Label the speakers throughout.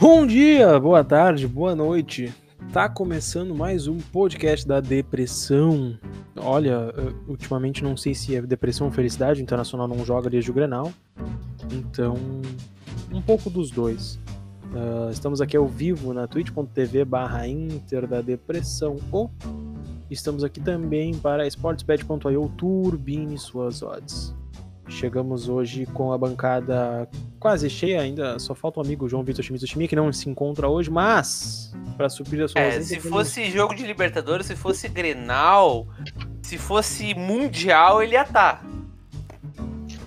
Speaker 1: Bom dia, boa tarde, boa noite. Tá começando mais um podcast da depressão. Olha, ultimamente não sei se é depressão ou felicidade, o Internacional não joga desde o Grenal. Então, um pouco dos dois. Uh, estamos aqui ao vivo na twitch.tv barra Inter da Depressão ou estamos aqui também para sportsbet.io turbine suas odds. Chegamos hoje com a bancada quase cheia ainda, só falta o um amigo João Vitor Schmidt que não se encontra hoje, mas para suprir a sua
Speaker 2: É, se fosse jogo de Libertadores, se fosse Grenal, se fosse Mundial, ele ia estar. Tá.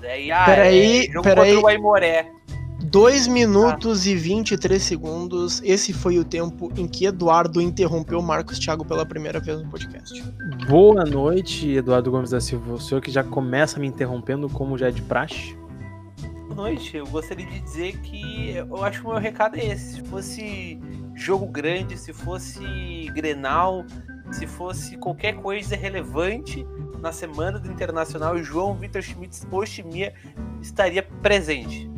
Speaker 2: Daí, ah,
Speaker 3: peraí,
Speaker 2: é, jogo
Speaker 3: peraí.
Speaker 2: contra o Aimoré.
Speaker 3: 2 minutos ah. e 23 segundos. Esse foi o tempo em que Eduardo interrompeu Marcos Thiago pela primeira vez no podcast.
Speaker 1: Boa noite, Eduardo Gomes da Silva. O senhor que já começa me interrompendo como já é de praxe.
Speaker 2: Boa noite. Eu gostaria de dizer que eu acho que o meu recado é esse. Se fosse jogo grande, se fosse Grenal, se fosse qualquer coisa relevante na semana do Internacional, o João Vitor Schmidt Oshimia estaria presente.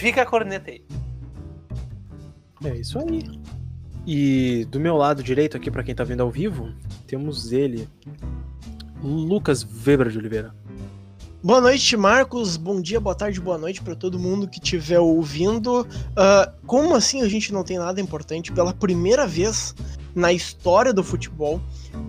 Speaker 2: Fica a corneta aí.
Speaker 1: É isso aí. E do meu lado direito aqui, para quem tá vendo ao vivo, temos ele, Lucas Weber de Oliveira.
Speaker 3: Boa noite, Marcos. Bom dia, boa tarde, boa noite para todo mundo que estiver ouvindo. Uh, como assim a gente não tem nada importante? Pela primeira vez na história do futebol,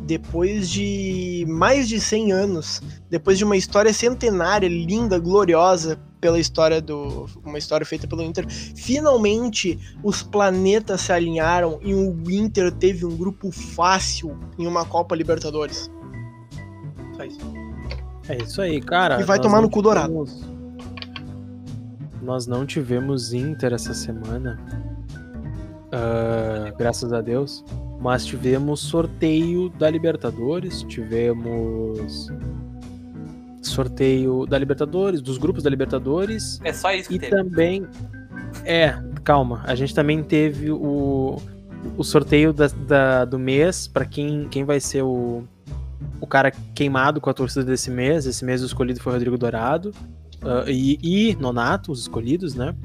Speaker 3: depois de mais de 100 anos, depois de uma história centenária, linda, gloriosa, pela história do. Uma história feita pelo Inter. Finalmente os planetas se alinharam e o Inter teve um grupo fácil em uma Copa Libertadores.
Speaker 1: Só isso. É isso aí, cara.
Speaker 3: E vai tomar no cu dourado.
Speaker 1: Nós não tivemos Inter essa semana. Uh, graças a Deus. Mas tivemos sorteio da Libertadores, tivemos sorteio da Libertadores, dos grupos da Libertadores.
Speaker 2: É só isso que
Speaker 1: e
Speaker 2: teve.
Speaker 1: também é, calma, a gente também teve o, o sorteio da, da do mês para quem, quem vai ser o, o cara queimado com a torcida desse mês. Esse mês o escolhido foi o Rodrigo Dourado uh, e, e Nonato, os escolhidos, né?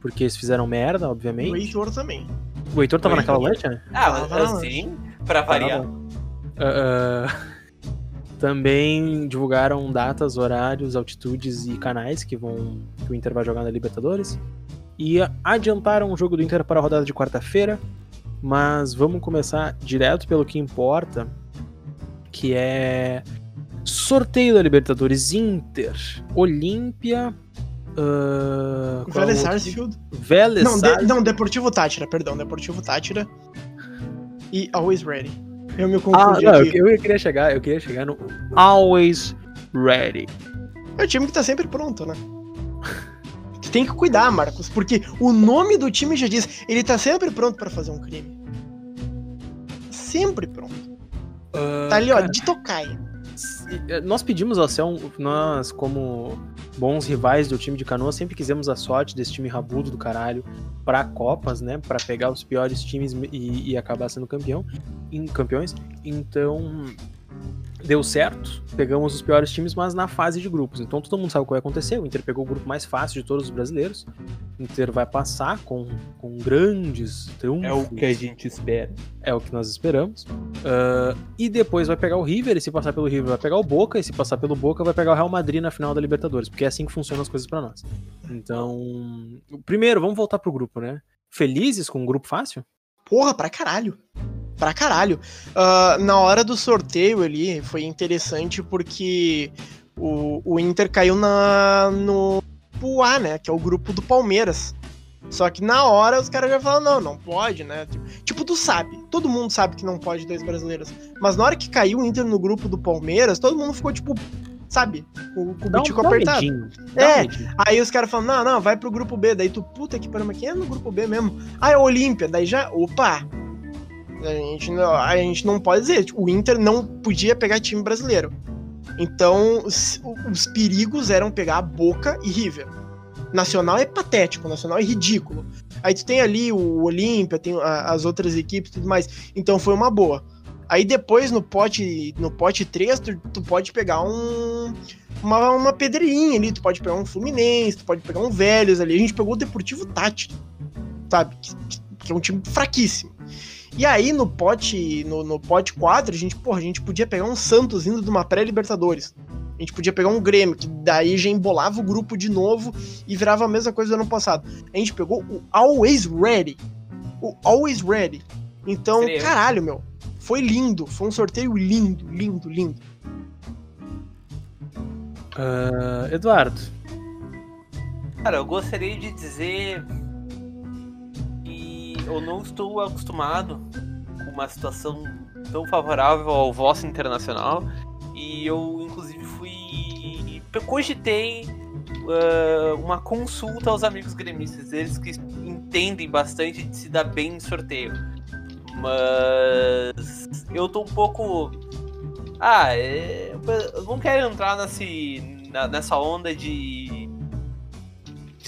Speaker 1: Porque eles fizeram merda, obviamente. O
Speaker 3: Heitor também.
Speaker 1: O Heitor tava naquela lancha, né?
Speaker 2: Ah, assim, pra variar. Uh,
Speaker 1: também divulgaram datas, horários, altitudes e canais que vão que o Inter vai jogar na Libertadores. E adiantaram o jogo do Inter para a rodada de quarta-feira. Mas vamos começar direto pelo que importa, que é sorteio da Libertadores Inter, Olímpia,
Speaker 3: Uh, Vélez Sarsfield.
Speaker 1: Vélez
Speaker 3: não, de, não, Deportivo Tátira, perdão, Deportivo Tátira. E Always Ready. Eu me confundi
Speaker 1: ah, não, aqui. Eu, eu queria chegar, eu queria chegar no Always Ready.
Speaker 3: É o time que tá sempre pronto, né? tu tem que cuidar, Marcos, porque o nome do time já diz, ele tá sempre pronto para fazer um crime. Sempre pronto. Uh, tá ali, cara, ó, de tocaia.
Speaker 1: Eh, nós pedimos ao céu, nós como bons rivais do time de Canoas, sempre quisemos a sorte desse time rabudo do caralho para Copas, né? Para pegar os piores times e, e acabar sendo campeão, em, campeões. Então, deu certo, pegamos os piores times, mas na fase de grupos. Então todo mundo sabe o que vai acontecer. O Inter pegou o grupo mais fácil de todos os brasileiros. O Inter vai passar com, com grandes triunfos.
Speaker 2: É o que a gente espera.
Speaker 1: É o que nós esperamos. Uh, e depois vai pegar o River, e se passar pelo River vai pegar o Boca, e se passar pelo Boca vai pegar o Real Madrid na final da Libertadores, porque é assim que funcionam as coisas para nós. Então, primeiro, vamos voltar pro grupo, né? Felizes com um grupo fácil?
Speaker 3: Porra, pra caralho pra caralho. Uh, na hora do sorteio ali, foi interessante porque o, o Inter caiu na, no grupo A, né? Que é o grupo do Palmeiras. Só que na hora os caras já falaram, não, não pode, né? Tipo, tu sabe, todo mundo sabe que não pode dois brasileiros. Mas na hora que caiu o Inter no grupo do Palmeiras, todo mundo ficou, tipo, sabe? Com, com o bitico um, apertado. Medinho, é, um aí os caras falam, não, não, vai pro grupo B. Daí tu, puta que pariu, mas quem é no grupo B mesmo? Ah, é Olímpia. Daí já, opa, a gente, não, a gente não pode dizer. Tipo, o Inter não podia pegar time brasileiro. Então, os, os perigos eram pegar Boca e River. Nacional é patético, Nacional é ridículo. Aí tu tem ali o Olímpia, tem a, as outras equipes e tudo mais. Então foi uma boa. Aí depois no pote no pote 3, tu, tu pode pegar um uma, uma pedreirinha ali, tu pode pegar um Fluminense, tu pode pegar um Vélez ali. A gente pegou o Deportivo Tati, sabe? Que, que é um time fraquíssimo. E aí no pote, no, no pote 4, a gente, porra, a gente podia pegar um Santos indo de uma pré-Libertadores. A gente podia pegar um Grêmio, que daí já embolava o grupo de novo e virava a mesma coisa do ano passado. A gente pegou o Always Ready. O Always Ready. Então,
Speaker 2: Seria eu.
Speaker 3: caralho, meu. Foi lindo. Foi um sorteio lindo, lindo, lindo.
Speaker 1: Ah, Eduardo,
Speaker 2: Cara, eu gostaria de dizer eu não estou acostumado com uma situação tão favorável ao vosso internacional e eu inclusive fui cogitei ah, uma consulta aos amigos gremistas, eles que entendem bastante de se dar bem em sorteio. Mas eu tô um pouco ah, é, eu não quero entrar nesse, nessa onda de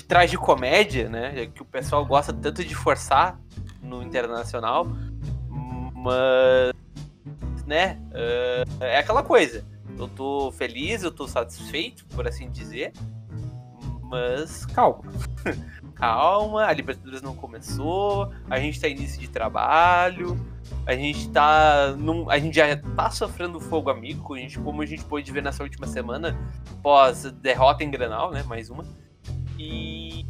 Speaker 2: de tragicomédia, né? já Que o pessoal gosta tanto de forçar no internacional, mas né? eh, é aquela coisa. Eu tô feliz, eu tô satisfeito, por assim dizer, mas calma. calma, a Libertadores não começou, a gente tá início de trabalho, a gente tá. Num, a gente já tá sofrendo fogo amigo, a gente, como a gente pôde ver nessa última semana, pós derrota em Granal, né? Mais uma. E.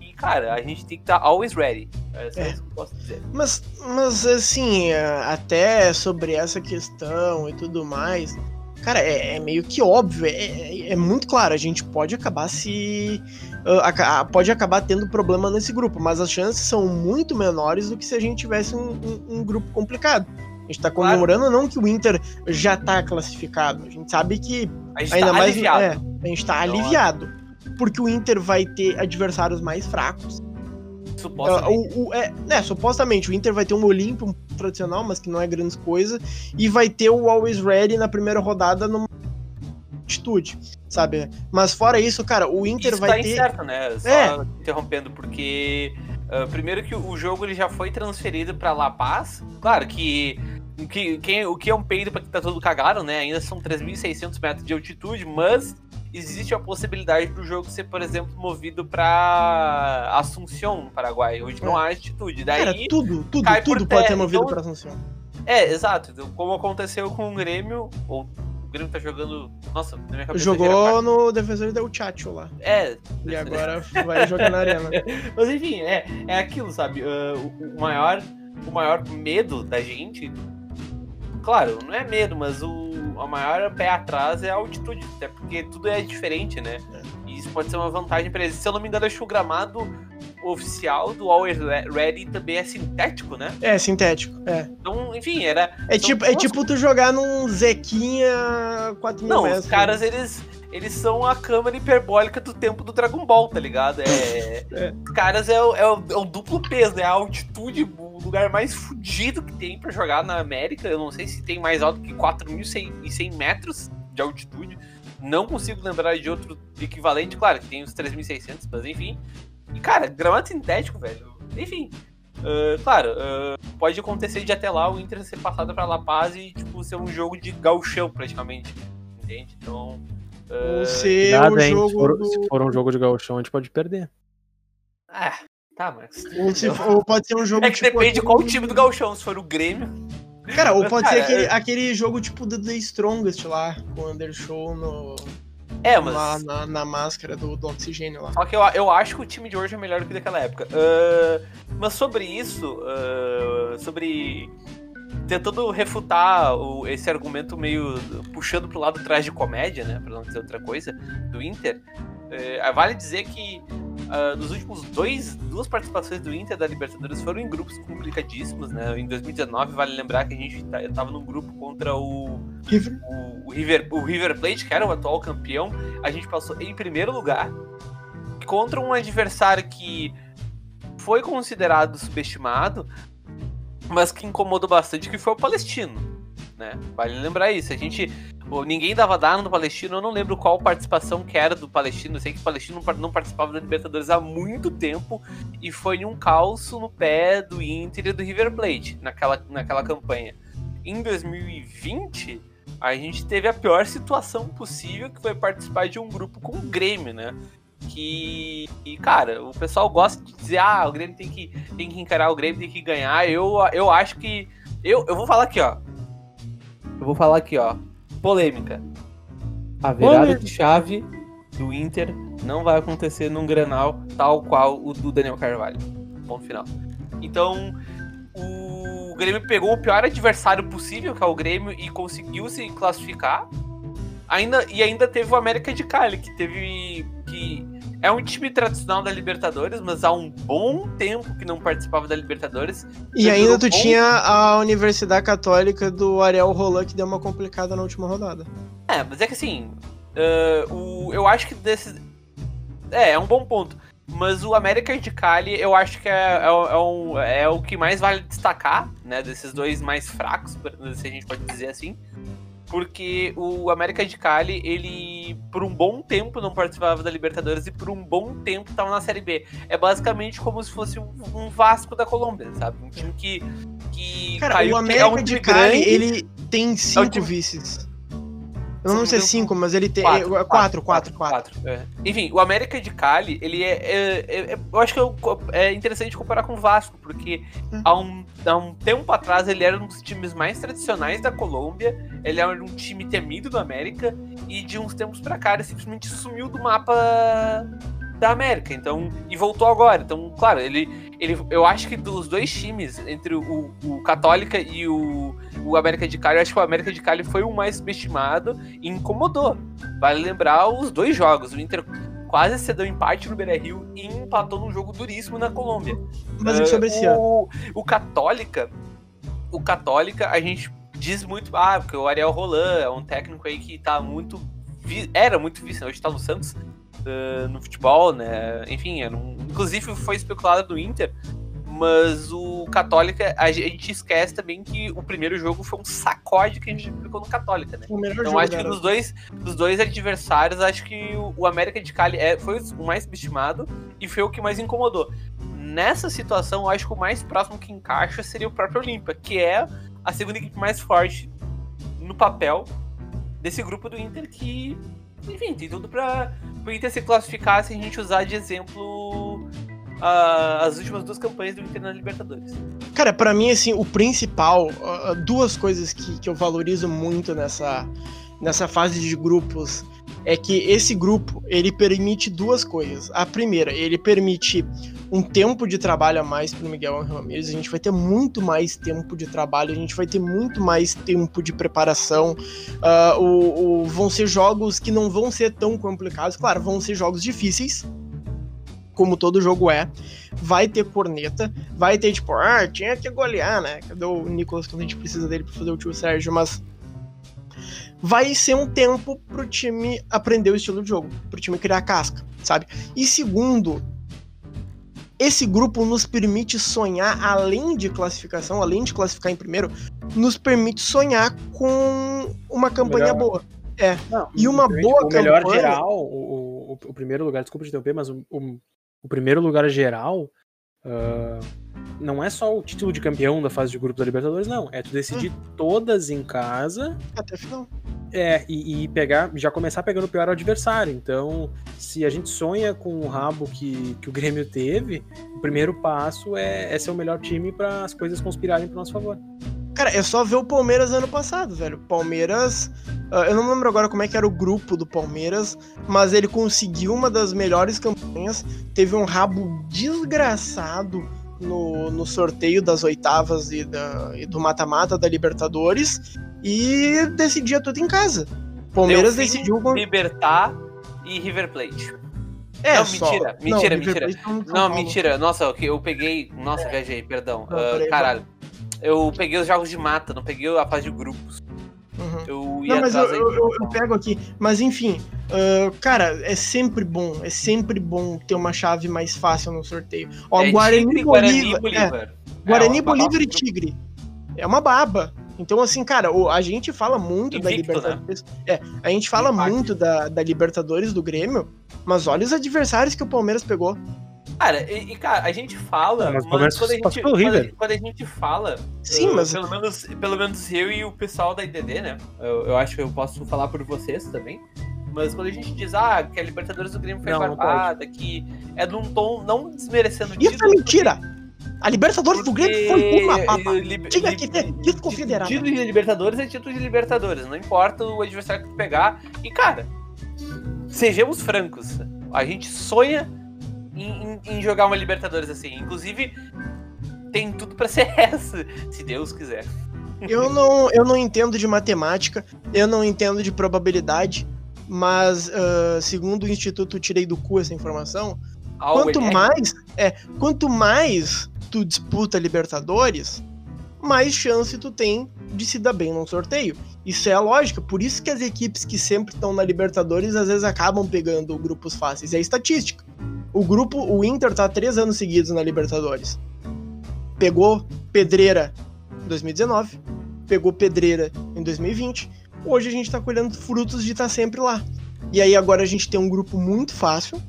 Speaker 2: e, cara, a gente tem que estar always ready. É só
Speaker 3: É.
Speaker 2: isso que eu posso dizer.
Speaker 3: Mas, mas assim, é, até sobre essa questão e tudo mais, cara, é, é meio que óbvio, é, é- é muito claro, a gente pode acabar se. aca- pode acabar tendo problema nesse grupo, mas as chances são muito menores do que se a gente tivesse um, um- um grupo complicado. A gente tá
Speaker 2: Claro.
Speaker 3: comemorando não que o Inter já tá classificado, a gente sabe que
Speaker 2: gente
Speaker 3: ainda
Speaker 2: tá
Speaker 3: mais
Speaker 2: aliviado.
Speaker 3: é, a gente tá
Speaker 2: Então,
Speaker 3: aliviado. Porque o Inter vai ter adversários mais fracos.
Speaker 2: supostamente.
Speaker 3: Ah, o, o- é, né, supostamente, o Inter vai ter um Olímpio um tradicional, mas que não é grande coisa, e vai ter o Always Ready na primeira rodada numa atitude, sabe? Mas fora isso, cara, o Inter
Speaker 2: Isso
Speaker 3: vai
Speaker 2: tá
Speaker 3: ter.
Speaker 2: incerto, né? Só
Speaker 3: É.
Speaker 2: interrompendo, porque ah, primeiro que o jogo ele já foi transferido pra La Paz. Claro que, que quem, o que é um peido pra que tá todo cagado, né? Ainda são 3.600 metros de altitude, mas existe a possibilidade do jogo ser, por exemplo, movido pra Assunção, no Paraguai, onde não há altitude. Daí,
Speaker 3: Cara, tudo, tudo, tudo pode ser movido
Speaker 2: então-
Speaker 3: pra Assunção.
Speaker 2: é, exato. Como aconteceu com o Grêmio, ou o Grêmio tá jogando. Nossa, na minha cabeça.
Speaker 3: Jogou no defensor del Chacho lá.
Speaker 2: É,
Speaker 3: E agora vai jogar na arena.
Speaker 2: Mas enfim, é, é aquilo, sabe? Ah, o, o maior, o maior medo da gente. Claro, não é medo, mas o a maior pé atrás é a altitude. Até porque tudo é diferente, né? E isso pode ser uma vantagem pra eles. Se eu não me engano, acho que o gramado oficial do Always Ready também é sintético, né?
Speaker 3: É, sintético. É,
Speaker 2: Então, enfim, era.
Speaker 3: é,
Speaker 2: São
Speaker 3: tipo, é tipo tu jogar num Zequinha 4 mil
Speaker 2: Não,
Speaker 3: metros.
Speaker 2: os caras, eles, eles são a câmera hiperbólica do tempo do Dragon Ball, tá ligado? É,
Speaker 3: É.
Speaker 2: Os caras é o, é, o, é o duplo peso, é a altitude, o lugar mais fudido que tem pra jogar na América. Eu não sei se tem mais alto que 4.100 metros de altitude. Não consigo lembrar de outro equivalente, claro, que tem os 3.600, mas enfim. E, cara, gramado sintético, velho. Enfim. ah, claro, ah, pode acontecer de até lá o Inter ser passado pra La Paz e, tipo, ser um jogo de gauchão, praticamente. Entende? Então.
Speaker 3: Ser
Speaker 1: cuidado,
Speaker 3: o
Speaker 1: hein? Se
Speaker 3: jogo.
Speaker 1: for,
Speaker 3: do-
Speaker 1: se for um jogo de gauchão, a gente pode perder.
Speaker 2: ah, tá, Max.
Speaker 3: Ou, se for- ou pode ser um jogo
Speaker 2: É que
Speaker 3: tipo
Speaker 2: depende
Speaker 3: aquele-
Speaker 2: qual time do gauchão. Se for o Grêmio.
Speaker 3: Cara, ou
Speaker 2: Mas,
Speaker 3: pode
Speaker 2: cara,
Speaker 3: ser aquele,
Speaker 2: é-
Speaker 3: aquele jogo tipo do The Strongest lá, com o Undershow no,
Speaker 2: É,
Speaker 3: lá
Speaker 2: mas.
Speaker 3: na, na máscara do, do oxigênio lá.
Speaker 2: Só que eu, eu acho que o time de hoje é melhor do que daquela época. Ah, mas sobre isso, ah, sobre. Tentando refutar o- esse argumento meio puxando pro lado atrás de comédia, né? Pra não dizer outra coisa, do Inter. eh, vale dizer que nos últimos dois, duas participações do Inter da Libertadores foram em grupos complicadíssimos, né? Em 2019, vale lembrar que a gente tá- tava num grupo contra o
Speaker 3: River.
Speaker 2: o, o River, o River Plate, que era o atual campeão, a gente passou em primeiro lugar contra um adversário que foi considerado subestimado, mas que incomodou bastante, que foi o Palestino. Né? Vale lembrar isso. A gente. Ninguém dava dano no Palestino, eu não lembro qual participação que era do Palestino. Eu sei que o Palestino não par- não participava da Libertadores há muito tempo e foi um calço no pé do Inter e do River Plate naquela, naquela campanha. Em 2020, a gente teve a pior situação possível, que foi participar de um grupo com o Grêmio, né? que, que, cara, o pessoal gosta de dizer, ah, o Grêmio tem que, tem que encarar o Grêmio, tem que ganhar. Eu, eu acho que. Eu, eu vou falar aqui, ó. Eu vou falar aqui, ó. Polêmica. A virada de chave do Inter não vai acontecer num Grenal tal qual o do Daniel Carvalho. Ponto final. Então, o Grêmio pegou o pior adversário possível, que é o Grêmio, e conseguiu se classificar. Ainda, e ainda teve o América de Cali, que teve. que é um time tradicional da Libertadores, mas há um bom tempo que não participava da Libertadores.
Speaker 3: E ainda tu bom... tinha a Universidade Católica do Ariel Roland, que deu uma complicada na última rodada.
Speaker 2: É, mas é que assim. Uh, o, eu acho que desses. É, é um bom ponto. Mas o América de Cali, eu acho que é, é, é, um, é, o que mais vale destacar, né? Desses dois mais fracos, se a gente pode dizer assim. Porque o América de Cali, ele por um bom tempo não participava da Libertadores e por um bom tempo estava na Série B. É basicamente como se fosse um, um Vasco da Colômbia, sabe? Um time que. que
Speaker 3: Cara, caiu, o América é um de Cali, grande, ele tem cinco é um time... vices. Eu não sei cinco, mas ele tem. Quatro, é, quatro, quatro. quatro, quatro.
Speaker 2: É. Enfim, o América de Cali, ele é. é, é, é eu acho que é interessante comparar com o Vasco, porque hum. há, um, há um tempo atrás ele era um dos times mais tradicionais da Colômbia, ele era um time temido do América, e de uns tempos pra cá ele simplesmente sumiu do mapa da América, então e voltou agora. Então, claro, ele, ele eu acho que dos dois times entre o, o Católica e o, o América de Cali, eu acho que o América de Cali foi o mais subestimado e incomodou. Vale lembrar os dois jogos, o Inter quase cedeu empate no Beira-Rio e empatou num jogo duríssimo na Colômbia.
Speaker 3: Mas uh, sobre esse ano?
Speaker 2: O, o Católica, o Católica, a gente diz muito, ah, porque o Ariel Roland é um técnico aí que tá muito era muito visto, hoje tá no Santos, uh, no futebol, né? Enfim, um, inclusive foi especulado do Inter, mas o Católica, a gente esquece também que o primeiro jogo foi um sacode que a gente aplicou no Católica, né? então jogo, acho que dos dois, dos dois adversários, acho que o, América de Cali é, foi o mais subestimado e foi o que mais incomodou. Nessa situação, eu acho que o mais próximo que encaixa seria o próprio Olímpia, que é a segunda equipe mais forte no papel desse grupo do Inter que enfim, tem tudo pra o Inter se classificar se a gente usar de exemplo uh, as últimas duas campanhas do Inter na Libertadores.
Speaker 3: Cara, para mim, assim, o principal, uh, duas coisas que, que eu valorizo muito nessa, nessa fase de grupos é que esse grupo ele permite duas coisas. A primeira, ele permite um tempo de trabalho a mais para o Miguel Ramirez. A gente vai ter muito mais tempo de trabalho, a gente vai ter muito mais tempo de preparação. Uh, o, o, vão ser jogos que não vão ser tão complicados. Claro, vão ser jogos difíceis, como todo jogo é. Vai ter corneta, vai ter tipo, ah, tinha que golear, né? Cadê o Nicolas quando a gente precisa dele para fazer o tio Sérgio? Mas vai ser um tempo pro time aprender o estilo de jogo, pro time criar casca, sabe? E segundo, esse grupo nos permite sonhar além de classificação, além de classificar em primeiro, nos permite sonhar com uma campanha melhor. boa. É. Não, e uma boa
Speaker 1: o campanha. O melhor geral, o, o, o, primeiro lugar, desculpa te interromper, mas o, o, o primeiro lugar geral uh, não é só o título de campeão da fase de grupo da Libertadores, não. É tu decidir hum. todas em casa.
Speaker 3: Até final.
Speaker 1: É, e, e, pegar, já começar pegando o pior adversário. Então, se a gente sonha com o rabo que, que o Grêmio teve, o primeiro passo é, é ser o melhor time para as coisas conspirarem pro nosso favor.
Speaker 3: Cara, é só ver o Palmeiras ano passado, velho. Palmeiras. Uh, eu não lembro agora como é que era o grupo do Palmeiras, mas ele conseguiu uma das melhores campanhas. Teve um rabo desgraçado no, no sorteio das oitavas e, da, e do mata-mata da Libertadores e decidia tudo em casa. Palmeiras decidiu
Speaker 2: com... Libertar e River Plate. É, não, só... mentira, mentira, não, mentira. Não, não mentira. Nossa, eu peguei. Nossa, é. viajei, perdão. Não, uh, caralho. Eu peguei os jogos de mata, não peguei a fase de grupos.
Speaker 3: Uhum. Eu ia não, mas eu, eu, eu, eu, pego aqui. Mas enfim, uh, cara, é sempre bom, é sempre bom ter uma chave mais fácil no sorteio. Ó, é, Guarani, Tigre, Bolívar, Bolívar. É, Guarani, é, Bolívar e Tigre. É uma baba. Então, assim, cara, a gente fala muito Invicto, da Libertadores. Né? É, a gente fala muito da, da Libertadores do Grêmio, mas olha os adversários que o Palmeiras pegou.
Speaker 2: Cara, e, e, cara, a gente fala, mas, mas quando, a gente, quando, quando, a gente fala,
Speaker 3: Sim, eu, mas...
Speaker 2: pelo, menos, pelo menos eu e o pessoal da IDD, né? Eu, eu acho que eu posso falar por vocês também. Mas quando a gente diz, ah, que a Libertadores do Grêmio foi barbada, que é num tom não desmerecendo
Speaker 3: Isso é
Speaker 2: título,
Speaker 3: mentira! A Libertadores do Grêmio foi uma papa.
Speaker 2: Liber-
Speaker 3: Tinha que ter título confederado.
Speaker 2: Título de Libertadores é título de Libertadores, não importa o adversário que tu pegar. E, cara, sejamos francos, a gente sonha em, em- em jogar uma Libertadores assim. Inclusive, tem tudo pra ser essa, se Deus quiser.
Speaker 3: Eu não, eu não entendo de matemática, eu não entendo de probabilidade, mas ah, segundo o Instituto tirei do cu essa informação.
Speaker 2: Algo
Speaker 3: Quanto mais, é, quanto mais tu disputa Libertadores, mais chance tu tem de se dar bem num sorteio. Isso é a lógica, por isso que as equipes que sempre estão na Libertadores às vezes acabam pegando grupos fáceis. É estatística. O grupo, o Inter tá três anos seguidos na Libertadores. Pegou Pedreira em 2019, pegou Pedreira em 2020. Hoje a gente tá colhendo frutos de estar sempre lá. E aí agora a gente tem um grupo muito fácil.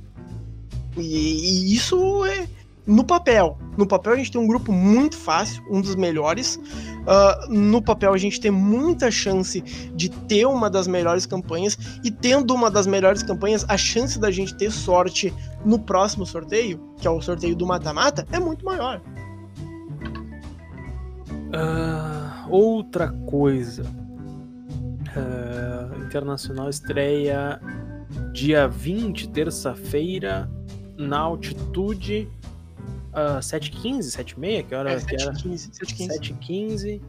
Speaker 3: E, e isso é no papel. No papel a gente tem um grupo muito fácil, um dos melhores. Ah, no papel a gente tem muita chance de ter uma das melhores campanhas. E tendo uma das melhores campanhas, a chance da gente ter sorte no próximo sorteio, que é o sorteio do mata-mata, é muito maior.
Speaker 1: Ah, outra coisa. Internacional estreia dia 20, terça-feira, na altitude ah, 7h15, 7h30, que hora
Speaker 3: É,
Speaker 1: que era?
Speaker 3: 7-15, 7-15.
Speaker 1: 7h15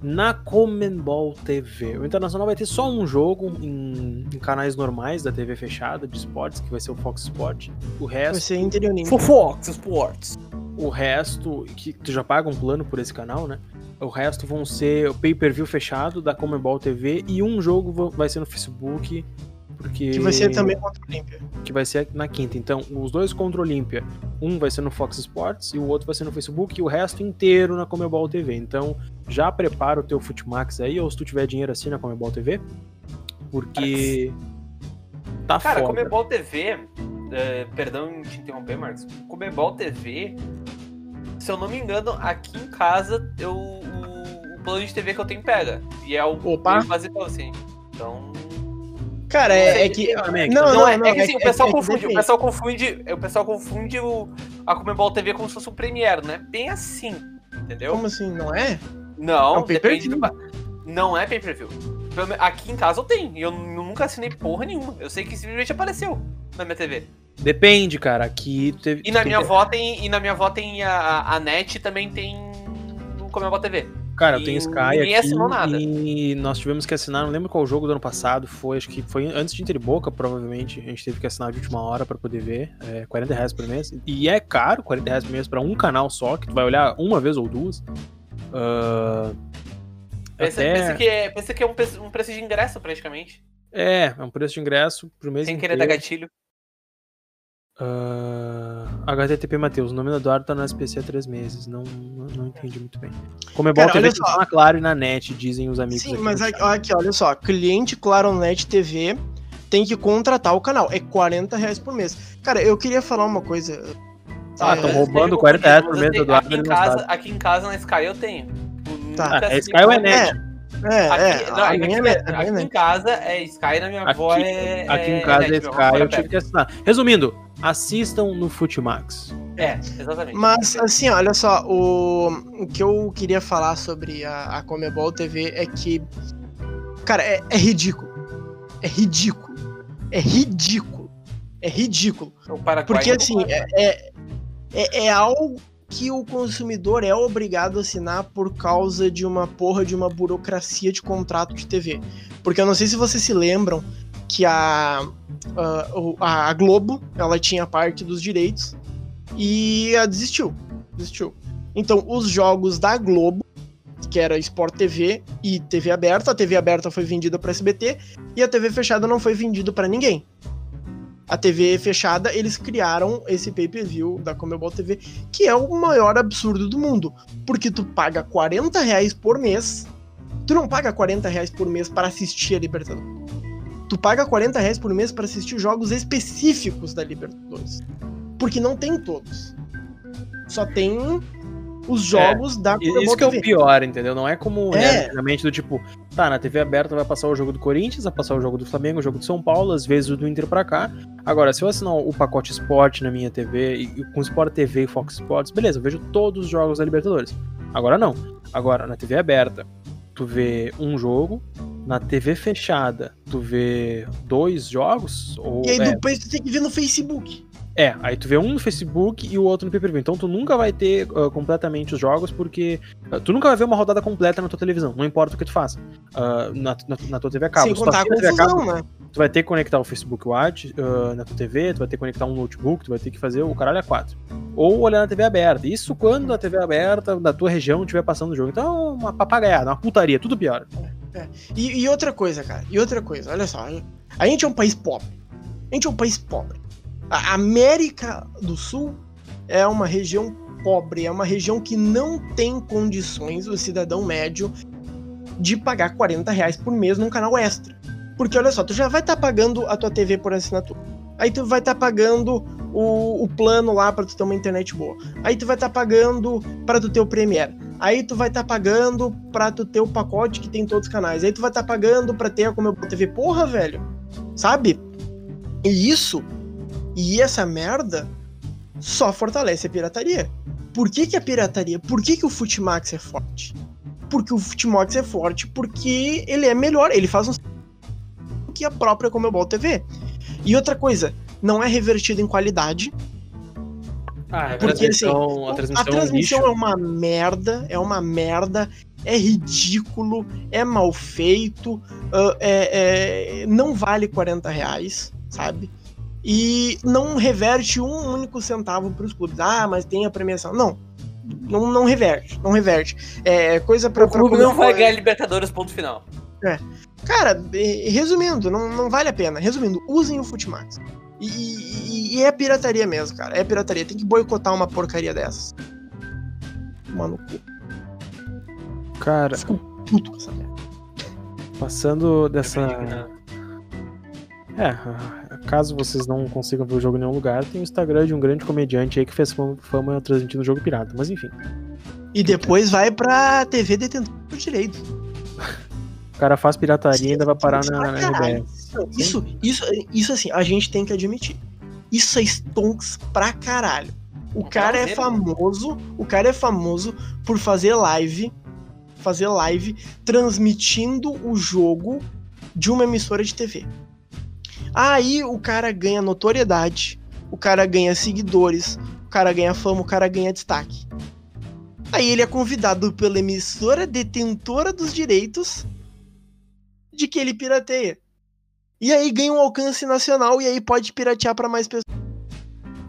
Speaker 1: na Comenbol TV. O Internacional vai ter só um jogo em, em canais normais da TV fechada de esportes, que vai ser o Fox Sport. O
Speaker 3: Vai
Speaker 1: resto,
Speaker 3: ser interioninho.
Speaker 2: Fofox Sports.
Speaker 1: o resto, que tu já paga um plano por esse canal, né? O resto vão ser o pay-per-view fechado da Comebol TV e um jogo vai ser no Facebook, porque
Speaker 3: Que vai ser também contra o Olímpia.
Speaker 1: que vai ser na quinta. Então, os dois contra o Olímpia, um vai ser no Fox Sports e o outro vai ser no Facebook e o resto inteiro na Comebol TV. Então, já prepara o teu Futimax aí, ou se tu tiver dinheiro assim na Comebol TV, porque tá
Speaker 2: Cara,
Speaker 1: foda.
Speaker 2: Comebol TV, é, perdão te interromper, Marcos. Comebol TV, se eu não me engano, aqui em casa eu, plano de TV que eu tenho pega. E é o
Speaker 3: Opa.
Speaker 2: bem basicão, assim. Então.
Speaker 3: Cara, é, é que. Não,
Speaker 2: Não,
Speaker 3: não,
Speaker 2: é,
Speaker 3: não.
Speaker 2: é que assim, o pessoal
Speaker 3: é que
Speaker 2: confunde. O pessoal confunde. O pessoal confunde o, a Comebol TV como se fosse um Premiere, né? Bem assim. Entendeu?
Speaker 3: Como assim? Não é?
Speaker 2: Não,
Speaker 3: É um
Speaker 2: depende do. Não é pay-per-view. Aqui em casa eu tenho. E eu nunca assinei porra nenhuma. Eu sei que simplesmente apareceu na minha TV.
Speaker 1: Depende, cara. Aqui tu teve.
Speaker 2: E na minha avó tem. E na minha avó tem a, a, a NET também tem no Comebol TV.
Speaker 1: Cara, eu tenho Sky
Speaker 2: ninguém
Speaker 1: aqui
Speaker 2: assinou nada.
Speaker 1: e nós tivemos que assinar, não lembro qual jogo do ano passado foi, acho que foi antes de Inter e Boca, provavelmente. A gente teve que assinar de última hora pra poder ver, é 40 reais por mês. E é caro, 40 reais por mês pra um canal só, que tu vai olhar uma vez ou duas. Ah,
Speaker 2: Pensa,
Speaker 1: até-
Speaker 2: pensa que é, pensa que é um, preço, um preço de ingresso, praticamente.
Speaker 1: É, é um preço de ingresso pro mês
Speaker 2: Sem querer dar
Speaker 1: inteiro.
Speaker 2: gatilho.
Speaker 1: Ah, HTTP Matheus, o nome do Eduardo tá no SPC há três meses, não, não, não entendi muito bem. TV
Speaker 3: olha
Speaker 1: tem
Speaker 3: só.
Speaker 1: só na Claro e na NET, dizem os amigos
Speaker 3: Sim,
Speaker 1: aqui
Speaker 3: mas aqui, aqui, olha só, cliente Claronet TV tem que contratar o canal. É 40 reais por mês. Cara, eu queria falar uma coisa.
Speaker 1: Ah,
Speaker 3: É,
Speaker 1: tão
Speaker 2: Mas
Speaker 1: roubando
Speaker 2: teve
Speaker 1: 40 reais por mês do Eduardo,
Speaker 2: aqui em, casa, aqui em casa na Sky eu tenho.
Speaker 3: Tá,
Speaker 1: é Sky ou é
Speaker 2: porra
Speaker 1: net?
Speaker 2: nenhuma.
Speaker 3: É,
Speaker 2: Aqui,
Speaker 3: é.
Speaker 2: não,
Speaker 3: a
Speaker 2: aqui,
Speaker 3: minha é
Speaker 2: aqui,
Speaker 3: net, a minha é
Speaker 2: aqui em
Speaker 3: net.
Speaker 2: casa é Sky, na minha avó
Speaker 1: Aqui-
Speaker 2: é.
Speaker 1: Aqui
Speaker 2: é
Speaker 1: em casa é
Speaker 2: net,
Speaker 1: Sky, eu tive que assinar. Resumindo, assistam no Futimax.
Speaker 2: É, exatamente.
Speaker 3: Mas, assim, olha só, o, o que eu queria falar sobre a, a Comebol TV é que, cara, é, é ridículo. É ridículo. É ridículo. É ridículo.
Speaker 2: O Paraguai
Speaker 3: Porque,
Speaker 2: não
Speaker 3: assim, é, é, é, é algo que o consumidor é obrigado a assinar por causa de uma porra de uma burocracia de contrato de TV. Porque eu não sei se vocês se lembram que a, a, o- a Globo, ela tinha parte dos direitos e ela desistiu. Desistiu. Então, os jogos da Globo, que era Sport TV e TV aberta, a TV aberta foi vendida para SBT e a TV fechada não foi vendida para ninguém. A TV fechada, eles criaram esse pay-per-view da Comebol TV, que é o maior absurdo do mundo. Porque tu paga 40 reais por mês. Tu não paga 40 reais por mês para assistir a Libertadores. Tu paga 40 reais por mês para assistir jogos específicos da Libertadores. Porque não tem todos. Só tem os jogos da
Speaker 1: E
Speaker 3: Comebol
Speaker 1: Isso que é o
Speaker 3: TV.
Speaker 1: pior, entendeu? Não é como
Speaker 3: É.
Speaker 1: né, do tipo, Tá, na TV aberta vai passar o jogo do Corinthians, vai passar o jogo do Flamengo, o jogo do São Paulo, às vezes o do Inter pra cá. Agora, se eu assinar o pacote Sport na minha TV, e com Sport TV e Fox Sports, beleza, eu vejo todos os jogos da Libertadores. Agora não. Agora, na TV aberta, tu vê um jogo, na TV fechada, tu vê dois jogos. Ou,
Speaker 3: E aí
Speaker 1: é,
Speaker 3: depois tu tem que ver no Facebook.
Speaker 1: É, aí tu vê um no Facebook e o outro no pay-per-view. Então tu nunca vai ter ah, completamente os jogos, porque ah, tu nunca vai ver uma rodada completa na tua televisão, não importa o que tu faça. Ah, na, na, na tua TV a cabo.
Speaker 3: sem
Speaker 1: Se tu
Speaker 3: contar a
Speaker 1: a cabo,
Speaker 3: né?
Speaker 1: tu vai ter que conectar o Facebook Watch na tua TV, tu vai ter que conectar um notebook, tu vai ter que fazer o caralho a quatro. Ou olhar na TV aberta. Isso quando a TV aberta da tua região estiver passando o jogo. Então é uma papagaiada, uma putaria, tudo pior.
Speaker 3: E, e outra coisa, cara. E outra coisa, olha só. A gente é um país pobre. A gente é um país pobre. A América do Sul é uma região pobre, é uma região que não tem condições, o cidadão médio, de pagar 40 reais por mês num canal extra. Porque olha só, tu já vai estar pagando a tua TV por assinatura. Aí tu vai estar pagando o, o plano lá pra tu ter uma internet boa. Aí tu vai estar pagando pra tu ter o Premiere. Aí tu vai estar pagando pra tu ter o pacote que tem todos os canais. Aí tu vai estar pagando pra ter a Comeu TV. Porra, velho. Sabe? E isso, e essa merda, só fortalece a pirataria. Por que, que a pirataria? Por que, que o Futimax é forte? Porque o Futimax é forte porque ele é melhor, ele faz um que a própria Comebol TV. E outra coisa, não é revertido em qualidade,
Speaker 1: Ah,
Speaker 3: Porque, assim,
Speaker 1: a transmissão,
Speaker 3: a transmissão
Speaker 1: é um
Speaker 3: é uma merda, é uma merda, é ridículo, é mal feito, ah, é- é- não vale 40 reais, sabe? E não reverte um único centavo para os clubes. Ah, mas tem a premiação. Não, não, não reverte, não reverte. É coisa para
Speaker 2: O clube não vai ganhar Libertadores, ponto final.
Speaker 3: Cara, eh, resumindo, não, não vale a pena. Resumindo, usem o Futimax. E, e- e é pirataria mesmo, cara. É pirataria. Tem que boicotar uma porcaria dessas. Mano,
Speaker 1: Cara,
Speaker 3: fico puto com essa merda.
Speaker 1: passando dessa. É, caso vocês não consigam ver o jogo em nenhum lugar, tem o Instagram de um grande comediante aí que fez fama- fama transmitindo o jogo pirata. Mas enfim,
Speaker 3: E depois vai pra TV detentor por direito.
Speaker 1: o cara faz pirataria e ainda vai parar na, na. RBS.
Speaker 3: Não, Isso, isso, isso assim, a gente tem que admitir. Isso é stonks pra caralho. O cara é
Speaker 2: ver,
Speaker 3: famoso, o cara é famoso por fazer live, fazer live transmitindo o jogo de uma emissora de TV. Aí o cara ganha notoriedade, o cara ganha seguidores, o cara ganha fama, o cara ganha destaque. Aí ele é convidado pela emissora detentora dos direitos de que ele pirateia. E aí ganha um alcance nacional e aí pode piratear pra mais pessoas.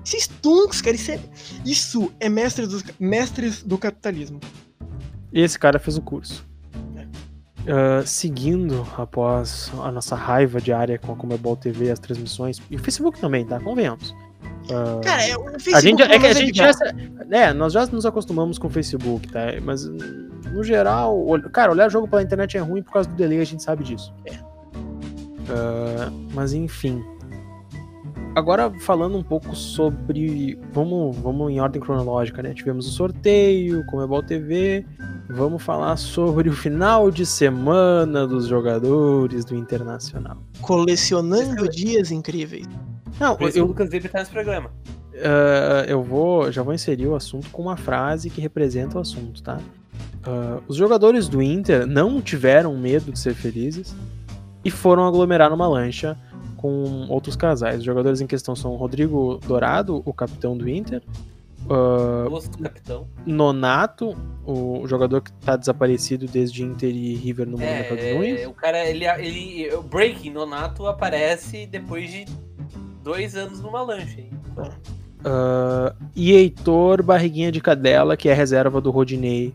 Speaker 3: Isso é stunks, cara. Isso é, isso é mestre dos, mestres do capitalismo.
Speaker 1: Esse cara fez o curso. Ah, seguindo após a nossa raiva diária com a Comebol TV, as transmissões, e o Facebook também, tá? Convenhamos. Ah,
Speaker 3: Cara, é, o Facebook
Speaker 1: a gente, é que a gente já, é, nós já nos acostumamos com o Facebook, tá? Mas no geral, cara, olhar jogo pela internet é ruim por causa do delay, a gente sabe disso.
Speaker 3: É.
Speaker 1: Ah, mas enfim. Agora falando um pouco sobre, vamos, vamos em ordem cronológica, né? Tivemos o sorteio, Comebol TV. Vamos falar sobre o final de semana dos jogadores do Internacional.
Speaker 3: Colecionando dias incríveis.
Speaker 1: Não,
Speaker 2: Por isso que o
Speaker 1: eu,
Speaker 2: Lucas Weber tá nesse programa.
Speaker 1: Ah, eu vou, já vou inserir o assunto com uma frase que representa o assunto, tá? Ah, os jogadores do Inter não tiveram medo de ser felizes e foram aglomerar numa lancha com outros casais. Os jogadores em questão são Rodrigo Dourado, o capitão do Inter, ah,
Speaker 2: Gosto do capitão.
Speaker 1: Nonato, o jogador que tá desaparecido desde Inter e River no Monumental de Nunes.
Speaker 2: É, o cara, ele, ele. O Breaking Nonato aparece depois de dois anos numa lancha. hein?
Speaker 1: Ah, e Heitor Barriguinha de Cadela, que é reserva do Rodinei,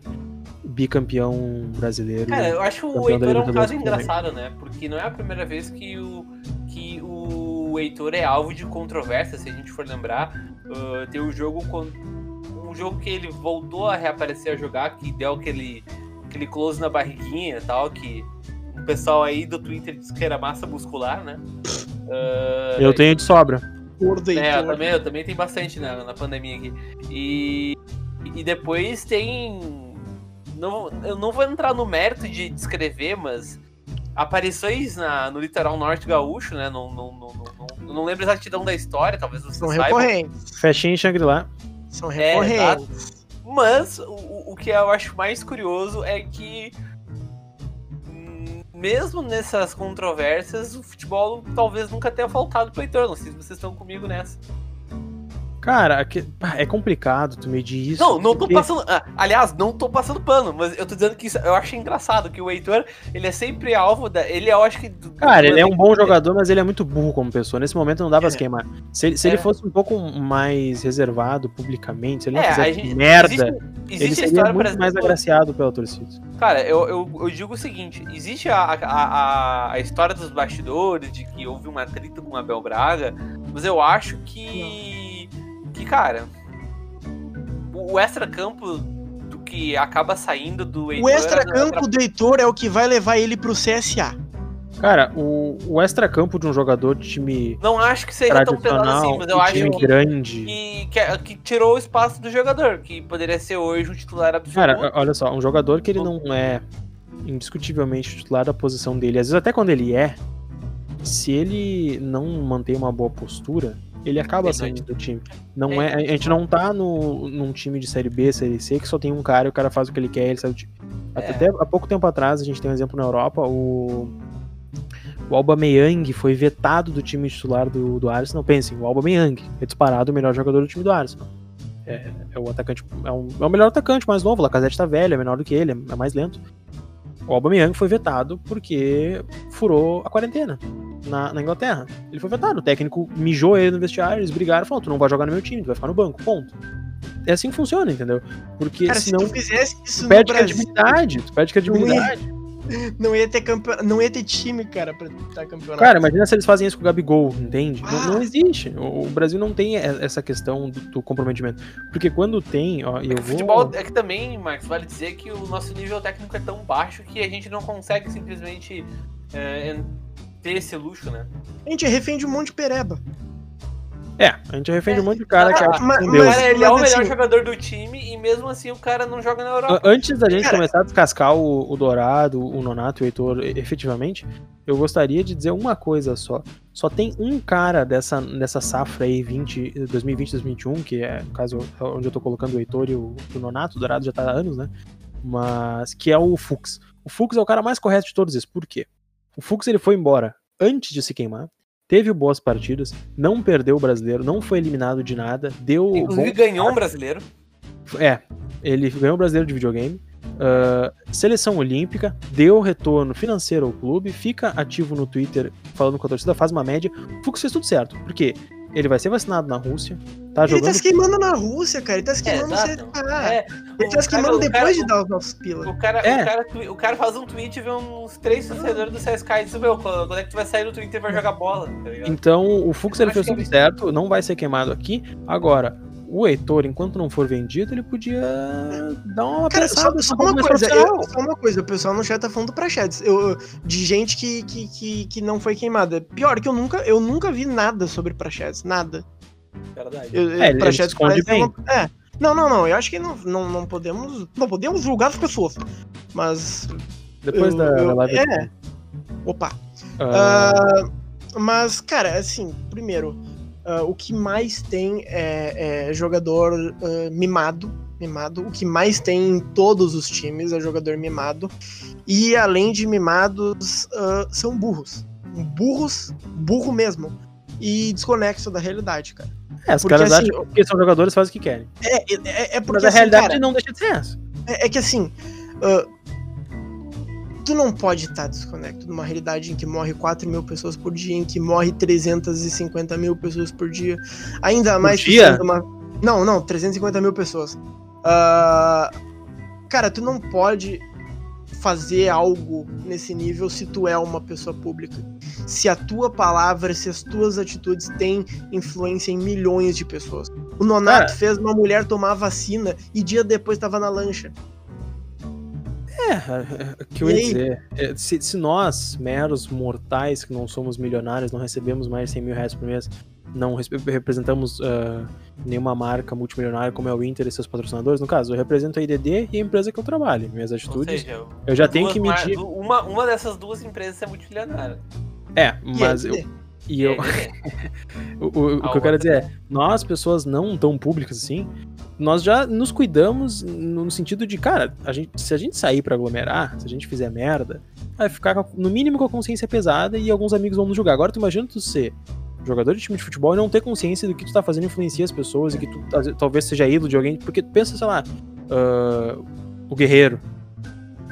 Speaker 1: bicampeão brasileiro.
Speaker 2: Cara, eu acho que o Heitor é um caso engraçado, né? Porque não é a primeira vez que o, que o Heitor é alvo de controvérsia, se a gente for lembrar. Ah, tem um jogo com, um jogo que ele voltou a reaparecer a jogar, que deu aquele, aquele close na barriguinha e tal, que o pessoal aí do Twitter disse que era massa muscular, né? Ah,
Speaker 1: Eu tenho de sobra.
Speaker 3: Gordo
Speaker 2: É, eu também, eu também tenho bastante na, na pandemia aqui. E, e depois tem não, eu não vou entrar no mérito de descrever, mas aparições na, no litoral norte gaúcho, né? Não, não, não, não, não lembro exatidão da história, talvez você
Speaker 3: São
Speaker 2: saiba.
Speaker 3: recorrentes.
Speaker 1: Festinha em Shangri-La.
Speaker 3: São
Speaker 2: É,
Speaker 3: recorrentes.
Speaker 2: Mas o, o que eu acho mais curioso é que, hum, mesmo nessas controvérsias, o futebol talvez nunca tenha faltado pro Heitor. Não sei se vocês estão comigo nessa.
Speaker 1: Cara, é complicado tu medir isso.
Speaker 2: Não, não tô
Speaker 1: porque-
Speaker 2: passando. ah, aliás, não tô passando pano, mas eu tô dizendo que isso, eu acho engraçado que o Heitor, ele é sempre alvo da. Ele, eu acho que. do-
Speaker 1: Cara, ele é um bom
Speaker 2: do-
Speaker 1: jogador, mas ele é muito burro como pessoa. Nesse momento não dá pra
Speaker 3: É.
Speaker 1: se queimar. Se, ele- se
Speaker 2: É.
Speaker 1: ele fosse um pouco mais reservado publicamente, se ele não
Speaker 2: É, a
Speaker 1: fizesse
Speaker 2: gente-
Speaker 1: merda,
Speaker 2: Existe,
Speaker 1: ele
Speaker 2: existe a
Speaker 1: seria muito mais agraciado pela torcida.
Speaker 2: Cara, eu, eu, eu digo o seguinte: existe a, a, a, a história dos bastidores, de que houve um atrito com o Abel Braga, mas eu acho que. Que, cara. O, o extra-campo do que acaba saindo do Heitor.
Speaker 3: O extra-campo do Heitor é o que vai levar ele pro CSA.
Speaker 1: Cara, o, o extra-campo de um jogador de time
Speaker 2: Não acho que seja tão pesado
Speaker 1: tradicional,
Speaker 2: assim, mas eu
Speaker 1: de
Speaker 2: acho
Speaker 1: time
Speaker 2: que,
Speaker 1: grande.
Speaker 2: que, que, que tirou o espaço do jogador, que poderia ser hoje um titular absoluto.
Speaker 1: Cara, olha só, um jogador que ele não é indiscutivelmente titular da posição dele, às vezes até quando ele é, se ele não mantém uma boa postura, ele acaba
Speaker 2: Verdade.
Speaker 1: saindo do time. Não é, a gente não tá no, num time de série B, série C, que só tem um cara e o cara faz o que ele quer ele sai do time.
Speaker 2: É.
Speaker 1: Até há pouco tempo atrás, a gente tem um exemplo na Europa, o o Aubameyang foi vetado do time titular do, do Arsenal. Pensem, o Aubameyang é disparado o melhor jogador do time do Arsenal. É, é o atacante, é, um, é o melhor atacante mais novo. O Lacazette tá velho, é menor do que ele, é mais lento. O Aubameyang foi vetado porque furou a quarentena na, na Inglaterra. Ele foi vetado. O técnico mijou ele no vestiário, eles brigaram e falaram: tu não vai jogar no meu time, tu vai ficar no banco. Ponto. É assim que funciona, entendeu? Porque
Speaker 3: Cara,
Speaker 1: senão
Speaker 3: se tu fizesse isso
Speaker 1: tu
Speaker 3: no
Speaker 1: perde
Speaker 3: Brasil,
Speaker 1: credibilidade. Tu perde credibilidade.
Speaker 3: não ia ter campe... não ia ter time, cara, pra disputar campeonato.
Speaker 1: Cara, imagina se eles fazem isso com o Gabigol, entende? Não,
Speaker 3: Ah.
Speaker 1: não existe. O, Brasil não tem essa questão do, do comprometimento. Porque quando tem, ó, e eu
Speaker 2: O
Speaker 1: vou.
Speaker 2: futebol é que também, Marcos, vale dizer que o nosso nível técnico é tão baixo que a gente não consegue simplesmente é, ter esse luxo, né?
Speaker 3: A gente é refém de um monte de pereba.
Speaker 1: É, a gente refende um monte de cara que acha que
Speaker 3: mas-
Speaker 2: cara, ele é o melhor
Speaker 3: assim-
Speaker 2: jogador do time e mesmo assim o cara não joga na
Speaker 1: A-
Speaker 2: Europa.
Speaker 1: Antes da gente
Speaker 3: Cara-
Speaker 1: começar a descascar o, o Dourado, o Nonato e o Heitor e- efetivamente, eu gostaria de dizer uma coisa só. Só tem um cara dessa, dessa safra aí 20, 2020-2021, que é, no caso, é onde eu tô colocando o Heitor e o, o Nonato, o Dourado já tá há anos, né? Mas que é o Fux. O Fux é o cara mais correto de todos esses. Por quê? O Fux ele foi embora antes de se queimar, teve boas partidas, não perdeu o brasileiro, não foi eliminado de nada, deu
Speaker 2: Inclusive ganhou um brasileiro.
Speaker 1: é, ele ganhou o brasileiro de videogame. ah, seleção olímpica, deu retorno financeiro ao clube, fica ativo no Twitter falando com a torcida, faz uma média. O Fux fez tudo certo, porque ele vai ser vacinado na Rússia, tá
Speaker 3: Ele tá
Speaker 1: jogando.
Speaker 3: se queimando na Rússia, cara. Ele tá se
Speaker 2: É,
Speaker 3: queimando
Speaker 2: exato.
Speaker 3: no CSA.
Speaker 2: É,
Speaker 3: Ele tá se queimando
Speaker 2: cara-
Speaker 3: depois
Speaker 2: cara-
Speaker 3: de dar os nossos pilas.
Speaker 2: O cara,
Speaker 1: É.
Speaker 2: o, cara, o cara faz um tweet e vê uns três torcedores do CSK e diz, meu, quando é que tu vai sair do Twitter e vai jogar bola, tá?
Speaker 1: Então, o Fux ele fez tudo
Speaker 2: é
Speaker 1: certo, não vai ser queimado aqui. Agora, o Heitor, enquanto não for vendido, ele podia dar uma
Speaker 3: Cara, só,
Speaker 1: pensada
Speaker 3: só
Speaker 1: um
Speaker 3: uma coisa, eu- só uma coisa, o pessoal no chat tá falando pra chats. Eu, de gente que, que, que, que não foi queimada. Pior que eu nunca, eu nunca vi nada sobre prachets, nada.
Speaker 2: Verdade.
Speaker 3: Eu,
Speaker 1: É, ele- ele
Speaker 3: Prachetes
Speaker 1: se esconde
Speaker 3: parece uma- é. Não, não, não. Eu acho que não, não, não podemos. Não podemos julgar as pessoas. Mas.
Speaker 1: Depois
Speaker 3: eu-
Speaker 1: da,
Speaker 3: eu-
Speaker 1: da live.
Speaker 3: É. Opa.
Speaker 1: ah,
Speaker 3: Ah, mas, cara, assim, primeiro, ah, o que mais tem é, é jogador ah, mimado. Mimado. O que mais tem em todos os times é jogador mimado. E além de mimados, ah, são burros. Burros, burro mesmo. E desconexo da realidade, cara.
Speaker 1: é, os
Speaker 3: porque,
Speaker 1: caras
Speaker 3: assim,
Speaker 1: acham que são jogadores fazem o que querem.
Speaker 3: É, é, é porque
Speaker 1: Mas a
Speaker 3: assim,
Speaker 1: realidade
Speaker 3: cara,
Speaker 1: não deixa de ser essa.
Speaker 3: é, é que assim. ah, tu não pode estar desconectado numa realidade em que morre 4 mil pessoas por dia, em que morre 350 mil pessoas por dia. Ainda mais tu
Speaker 1: dia?
Speaker 3: uma. Não, não, 350 mil pessoas. Ah, cara, tu não pode fazer algo nesse nível se tu é uma pessoa pública. Se a tua palavra, se as tuas atitudes têm influência em milhões de pessoas. O Nonato
Speaker 1: Cara.
Speaker 3: fez uma mulher tomar vacina e dia depois estava na lancha.
Speaker 1: É, o que eu ia dizer. é, Se, se nós, meros mortais, que não somos milionários, não recebemos mais de 100 mil reais por mês, não representamos uh, nenhuma marca multimilionária como é o Inter e seus patrocinadores. No caso, eu represento a IDD e a empresa que eu trabalho. Minhas atitudes. Seja, eu já tenho que medir.
Speaker 2: Uma, uma dessas duas empresas é multimilionária.
Speaker 1: É, mas eu. E eu. o, o, o que eu quero dizer é, nós, pessoas não tão públicas assim, nós já nos cuidamos no sentido de, cara, a gente, se a gente sair para aglomerar, se a gente fizer merda, vai ficar no mínimo com a consciência pesada e alguns amigos vão nos julgar. Agora tu imagina tu ser jogador de time de futebol e não ter consciência do que tu tá fazendo influencia as pessoas e que tu talvez seja ídolo de alguém, porque tu pensa, sei lá, uh, o Guerreiro.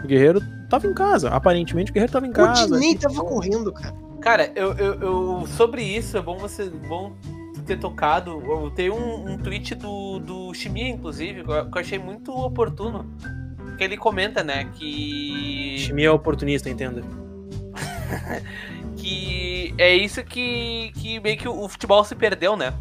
Speaker 1: O Guerreiro tava em casa, aparentemente o Guerreiro tava em casa.
Speaker 3: O nem tava correndo, cara.
Speaker 2: Cara, eu, eu, eu, sobre isso é bom você bom ter tocado. Eu tenho um, um tweet do, do Chimia, inclusive, que eu achei muito oportuno. Que ele comenta, né, que.
Speaker 1: Chimia é oportunista, entenda.
Speaker 2: que é isso que, que meio que o futebol se perdeu, né?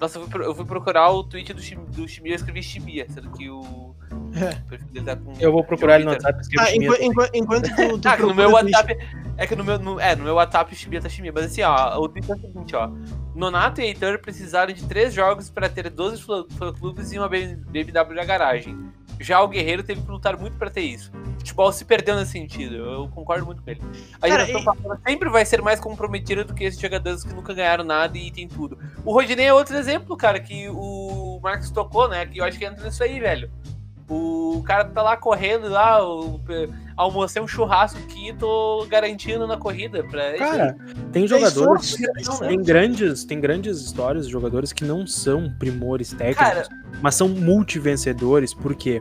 Speaker 2: Nossa, eu fui, eu fui procurar o tweet do, do Chimia e escrevi Chimia, sendo que o.
Speaker 1: É. Tá eu vou procurar ele no WhatsApp.
Speaker 3: Ah, enquanto, enquanto, enquanto tu, tu
Speaker 2: ah, no meu WhatsApp. É que no meu, no, é, no meu WhatsApp o Chimia tá Chimia. Mas assim, ó, o tweet é o seguinte, ó. Nonato e Heitor precisaram de três jogos para ter 12 fã-clubes e uma BMW na garagem. Já o Guerreiro teve que lutar muito para ter isso. O futebol se perdeu nesse sentido. Eu concordo muito com ele. A geração passada sempre vai ser mais comprometida do que esses jogadores que nunca ganharam nada e tem tudo. O Rodinei é outro exemplo, cara, que o Marcos tocou, né? Que eu acho que entra nisso aí, velho. O cara tá lá correndo lá, o, almocei um churrasco aqui e tô garantindo na corrida. Pra
Speaker 1: cara, tem jogadores. tem, grandes, tem grandes histórias de jogadores que não são primores técnicos, cara, mas são multivencedores. Por quê?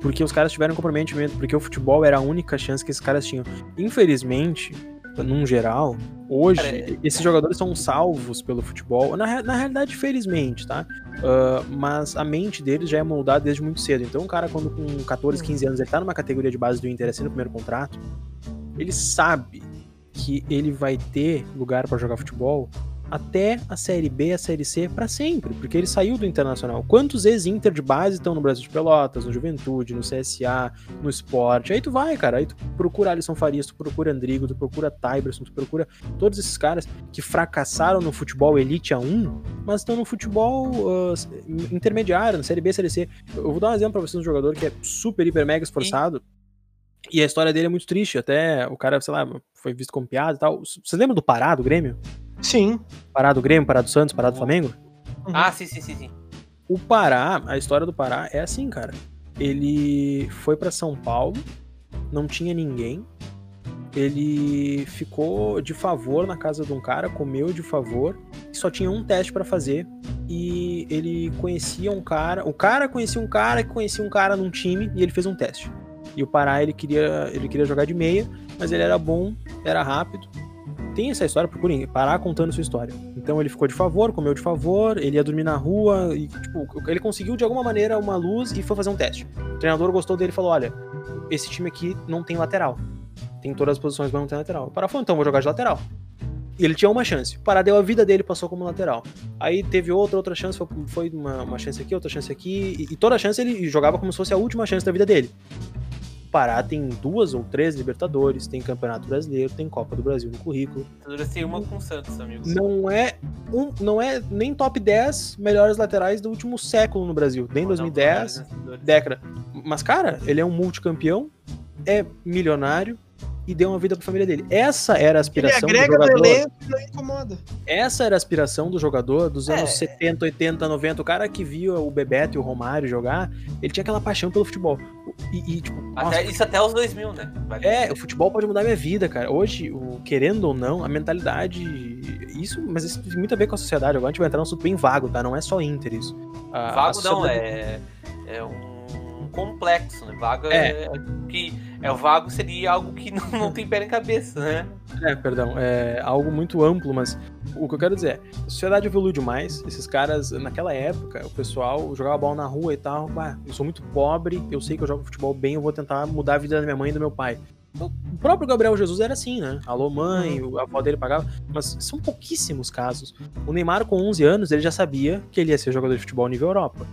Speaker 1: Porque os caras tiveram comprometimento, porque o futebol era a única chance que esses caras tinham. Infelizmente, num geral, hoje, Cara, esses jogadores são salvos pelo futebol. Na, na realidade, felizmente, tá? Uh, mas a mente deles já é moldada desde muito cedo. Então, o cara, quando com 14, 15 anos, ele tá numa categoria de base do Inter, assim, no primeiro contrato, ele sabe que ele vai ter lugar para jogar futebol até a Série B, a Série C para sempre, porque ele saiu do Internacional. Quantos ex-Inter de base estão no Brasil de Pelotas, no Juventude, no CSA, no Esporte? Aí tu vai, cara, aí tu procura Alisson Farias, tu procura Andrigo, tu procura Tyberson, tu procura todos esses caras que fracassaram no futebol Elite A1, mas estão no futebol uh, intermediário, na Série B, Série C. Eu vou dar um exemplo pra vocês de um jogador que é super, hiper, mega esforçado. Sim. E a história dele é muito triste, até o cara, sei lá, foi visto como piada e tal. Você lembra do Pará, do Grêmio?
Speaker 3: Sim.
Speaker 1: Pará do Grêmio, Pará do Santos, Pará do Flamengo?
Speaker 2: Uhum. Ah, sim, sim, sim, sim.
Speaker 1: O Pará, a história do Pará é assim, cara. Ele foi para São Paulo, não tinha ninguém. Ele ficou de favor na casa de um cara, comeu de favor, só tinha um teste para fazer e ele conhecia um cara, o cara conhecia um cara que conhecia um cara num time e ele fez um teste. E o Pará ele queria, ele queria jogar de meia, mas ele era bom, era rápido tem essa história, procurem parar contando sua história. Então ele ficou de favor, comeu de favor, ele ia dormir na rua e, tipo, ele conseguiu de alguma maneira uma luz e foi fazer um teste. O treinador gostou dele e falou: olha, esse time aqui não tem lateral. Tem todas as posições, mas não tem lateral. Pará falou: então vou jogar de lateral. E ele tinha uma chance. Pará deu a vida dele passou como lateral. Aí teve outra, outra chance, foi uma, uma chance aqui, outra chance aqui. E, e toda chance ele jogava como se fosse a última chance da vida dele. Pará tem duas ou três Libertadores, tem Campeonato Brasileiro, tem Copa do Brasil no currículo.
Speaker 2: Tem uma com o Santos, amigo.
Speaker 1: Não é, um, não é nem top 10 melhores laterais do último século no Brasil, nem 2010, década. Mas, cara, ele é um multicampeão, é milionário, e deu uma vida para a família dele. Essa era a aspiração
Speaker 3: Ele agrega do jogador. elenco e não incomoda.
Speaker 1: Essa era a aspiração do jogador dos anos é. 70, 80, 90. O cara que via o Bebeto e o Romário jogar, ele tinha aquela paixão pelo futebol. E, e tipo,
Speaker 2: até, nossa, isso até os 2000, né?
Speaker 1: Vale é, o futebol pode mudar minha vida, cara. Hoje, o, querendo ou não, a mentalidade. Isso, mas isso tem muito a ver com a sociedade. Agora a gente vai entrar num assunto bem vago, tá? Não é só Inter isso.
Speaker 2: A, vago a não, é, é um complexo, né? Vago é, é que é o vago seria algo que não, não tem pé nem cabeça, né?
Speaker 1: É, perdão, é algo muito amplo, mas o que eu quero dizer é, a sociedade evoluiu demais, esses caras, naquela época, o pessoal jogava bola na rua e tal, ah, eu sou muito pobre, eu sei que eu jogo futebol bem, eu vou tentar mudar a vida da minha mãe e do meu pai. O próprio Gabriel Jesus era assim, né? Alô, mãe, uhum. a avó dele pagava. Mas são pouquíssimos casos. O Neymar, com 11 anos, ele já sabia que ele ia ser jogador de futebol nível Europa.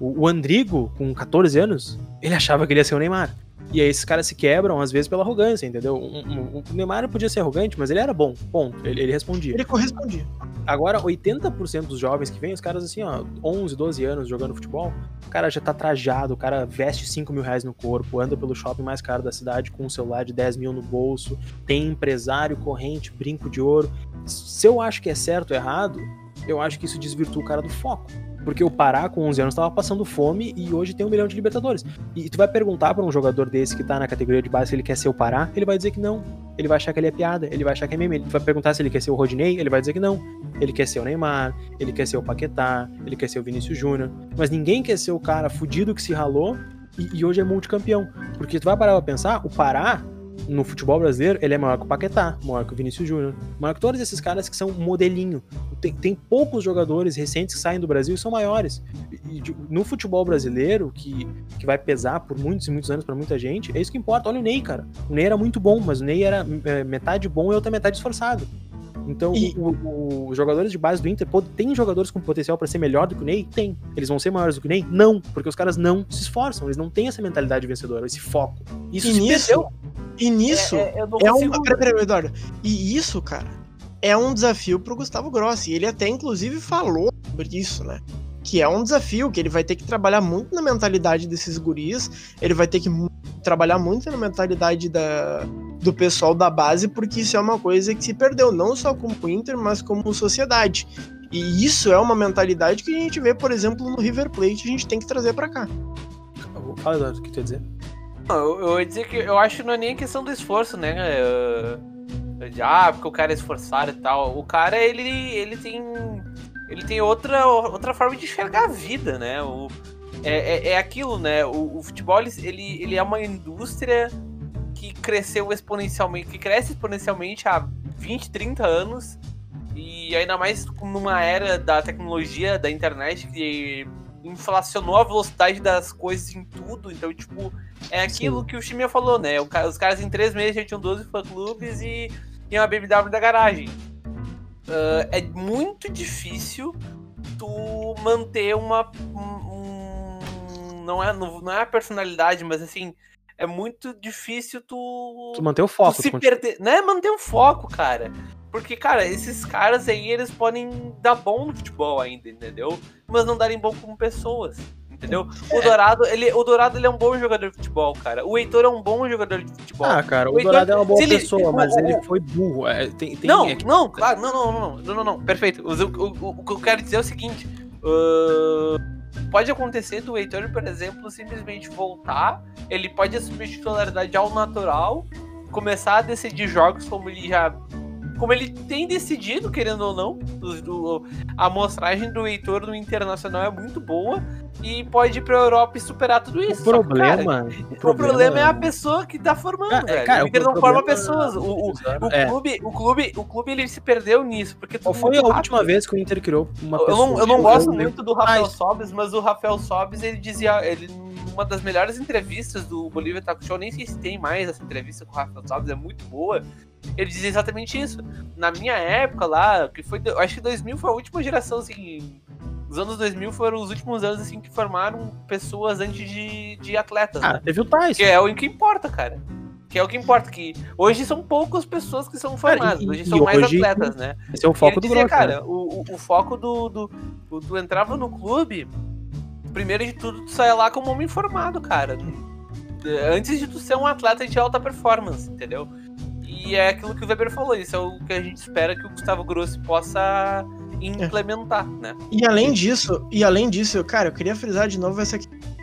Speaker 1: O, o Andrigo, com 14 anos, ele achava que ele ia ser o Neymar. E aí esses caras se quebram, às vezes, pela arrogância, entendeu? Um, um, o Neymar podia ser arrogante, mas ele era bom, ponto. Ele, ele respondia.
Speaker 3: Ele correspondia.
Speaker 1: Agora, 80% dos jovens que vêm, os caras assim, ó, 11, 12 anos jogando futebol, o cara já tá trajado, o cara veste 5 mil reais no corpo, anda pelo shopping mais caro da cidade com um celular de 10 mil no bolso, tem empresário, corrente, brinco de ouro. Se eu acho que é certo ou errado, eu acho que isso desvirtua o cara do foco. Porque o Pará, com 11 anos, estava passando fome e hoje tem um milhão de Libertadores. E tu vai perguntar para um jogador desse que tá na categoria de base se ele quer ser o Pará, ele vai dizer que não. Ele vai achar que ele é piada, ele vai achar que é meme. Ele vai perguntar se ele quer ser o Rodinei, ele vai dizer que não. Ele quer ser o Neymar, ele quer ser o Paquetá, ele quer ser o Vinícius Júnior. Mas ninguém quer ser o cara fudido que se ralou e, e hoje é multicampeão. Porque tu vai parar pra pensar, o Pará no futebol brasileiro, ele é maior que o Paquetá, maior que o Vinícius Júnior, maior que todos esses caras que são modelinho. Tem, tem poucos jogadores recentes que saem do Brasil e são maiores. E, no futebol brasileiro, que, que vai pesar por muitos e muitos anos para muita gente, é isso que importa. Olha o Ney, cara. O Ney era muito bom, mas o Ney era é, metade bom e outra metade esforçado. Então, e... os jogadores de base do Inter, tem jogadores com potencial para ser melhor do que o Ney? Tem. Eles vão ser maiores do que o Ney? Não, porque os caras não se esforçam, eles não têm essa mentalidade vencedora, esse foco.
Speaker 3: Isso e nisso, perdeu. E nisso é, é, é um. Peraí, peraí, Eduardo. E isso, cara, é um desafio pro Gustavo Grossi. Ele até, inclusive, falou sobre isso, né? Que é um desafio, que ele vai ter que trabalhar muito na mentalidade desses guris, ele vai ter que trabalhar muito na mentalidade da, do pessoal da base, porque isso é uma coisa que se perdeu, não só como Inter, mas como sociedade. E isso é uma mentalidade que a gente vê, por exemplo, no River Plate, a gente tem que trazer para cá.
Speaker 1: Fala, Eduardo, o que tu ia dizer?
Speaker 2: Eu, eu ia dizer que eu acho que não é nem questão do esforço, né? De, ah, porque o cara é esforçado e tal. O cara, ele, ele tem. Ele tem outra, outra forma de enxergar a vida, né? O, é, é, é aquilo, né? O, o, futebol, ele, ele é uma indústria que cresceu exponencialmente, que cresce exponencialmente há 20, 30 anos. E ainda mais numa era da tecnologia, da internet, que inflacionou a velocidade das coisas em tudo. Então, tipo, é aquilo Sim. que o Chimia falou, né? Os caras em três meses já tinham 12 fã-clubes e, e uma BMW da garagem. Uh, é muito difícil tu manter uma. Um, não, é, não é a personalidade, mas assim. É muito difícil tu.
Speaker 1: Tu manter o foco.
Speaker 2: Tu se perder. Não é manter o foco, cara. Porque, cara, esses caras aí, eles podem dar bom no futebol ainda, entendeu? Mas não darem bom como pessoas, entendeu? O é. Dourado, ele, o Dourado, ele é um bom jogador de futebol, cara. O Heitor é um bom jogador de futebol.
Speaker 1: Ah, cara, o, o Heitor, Dourado é uma boa pessoa, ele, mas ele foi burro. É, tem, tem,
Speaker 2: não, é que... não, claro, não, não, não, não, não, não, perfeito. O, o, o, que eu quero dizer é o seguinte, uh, pode acontecer do Heitor, por exemplo, simplesmente voltar, ele pode assumir titularidade ao natural, começar a decidir jogos como ele já como ele tem decidido, querendo ou não, do, a amostragem do Heitor no Internacional é muito boa e pode ir pra Europa e superar tudo isso.
Speaker 1: O problema,
Speaker 2: que, cara, o, problema, problema é a pessoa que tá formando, é, Cara, o Inter não forma pessoas. O, o, o, é. clube, o, clube, o clube ele se perdeu nisso. Porque
Speaker 1: Qual foi a rápido. última vez que o Inter criou uma
Speaker 2: pessoa? Eu não, eu não gosto muito do Rafael Sobes, mas o Rafael Sobes ele dizia. Ele, uma das melhores entrevistas do Bolívia Taco Show, nem sei se tem mais essa entrevista com o Rafael Sobes, é muito boa ele dizia exatamente isso. Na minha época lá, que foi, acho que 2000 foi a última geração, assim, os anos 2000 foram os últimos anos, assim, que formaram pessoas antes de, de atletas.
Speaker 1: Ah,
Speaker 2: né?
Speaker 1: teve o Tais.
Speaker 2: Que é o que importa, cara. Que é o que importa, que hoje são poucas pessoas que são formadas, hoje são mais hoje, atletas, né?
Speaker 1: Esse é o foco do dizia,
Speaker 2: cara, né? o, o, o, foco do, do, do, Tu entrava no clube, primeiro de tudo, tu saia lá como homem formado, cara. Antes de tu ser um atleta de alta performance, entendeu? E é aquilo que o Weber falou, isso é o que a gente espera que o Gustavo Grossi possa implementar, é. né?
Speaker 3: E além disso, e além disso, cara, eu queria frisar de novo essa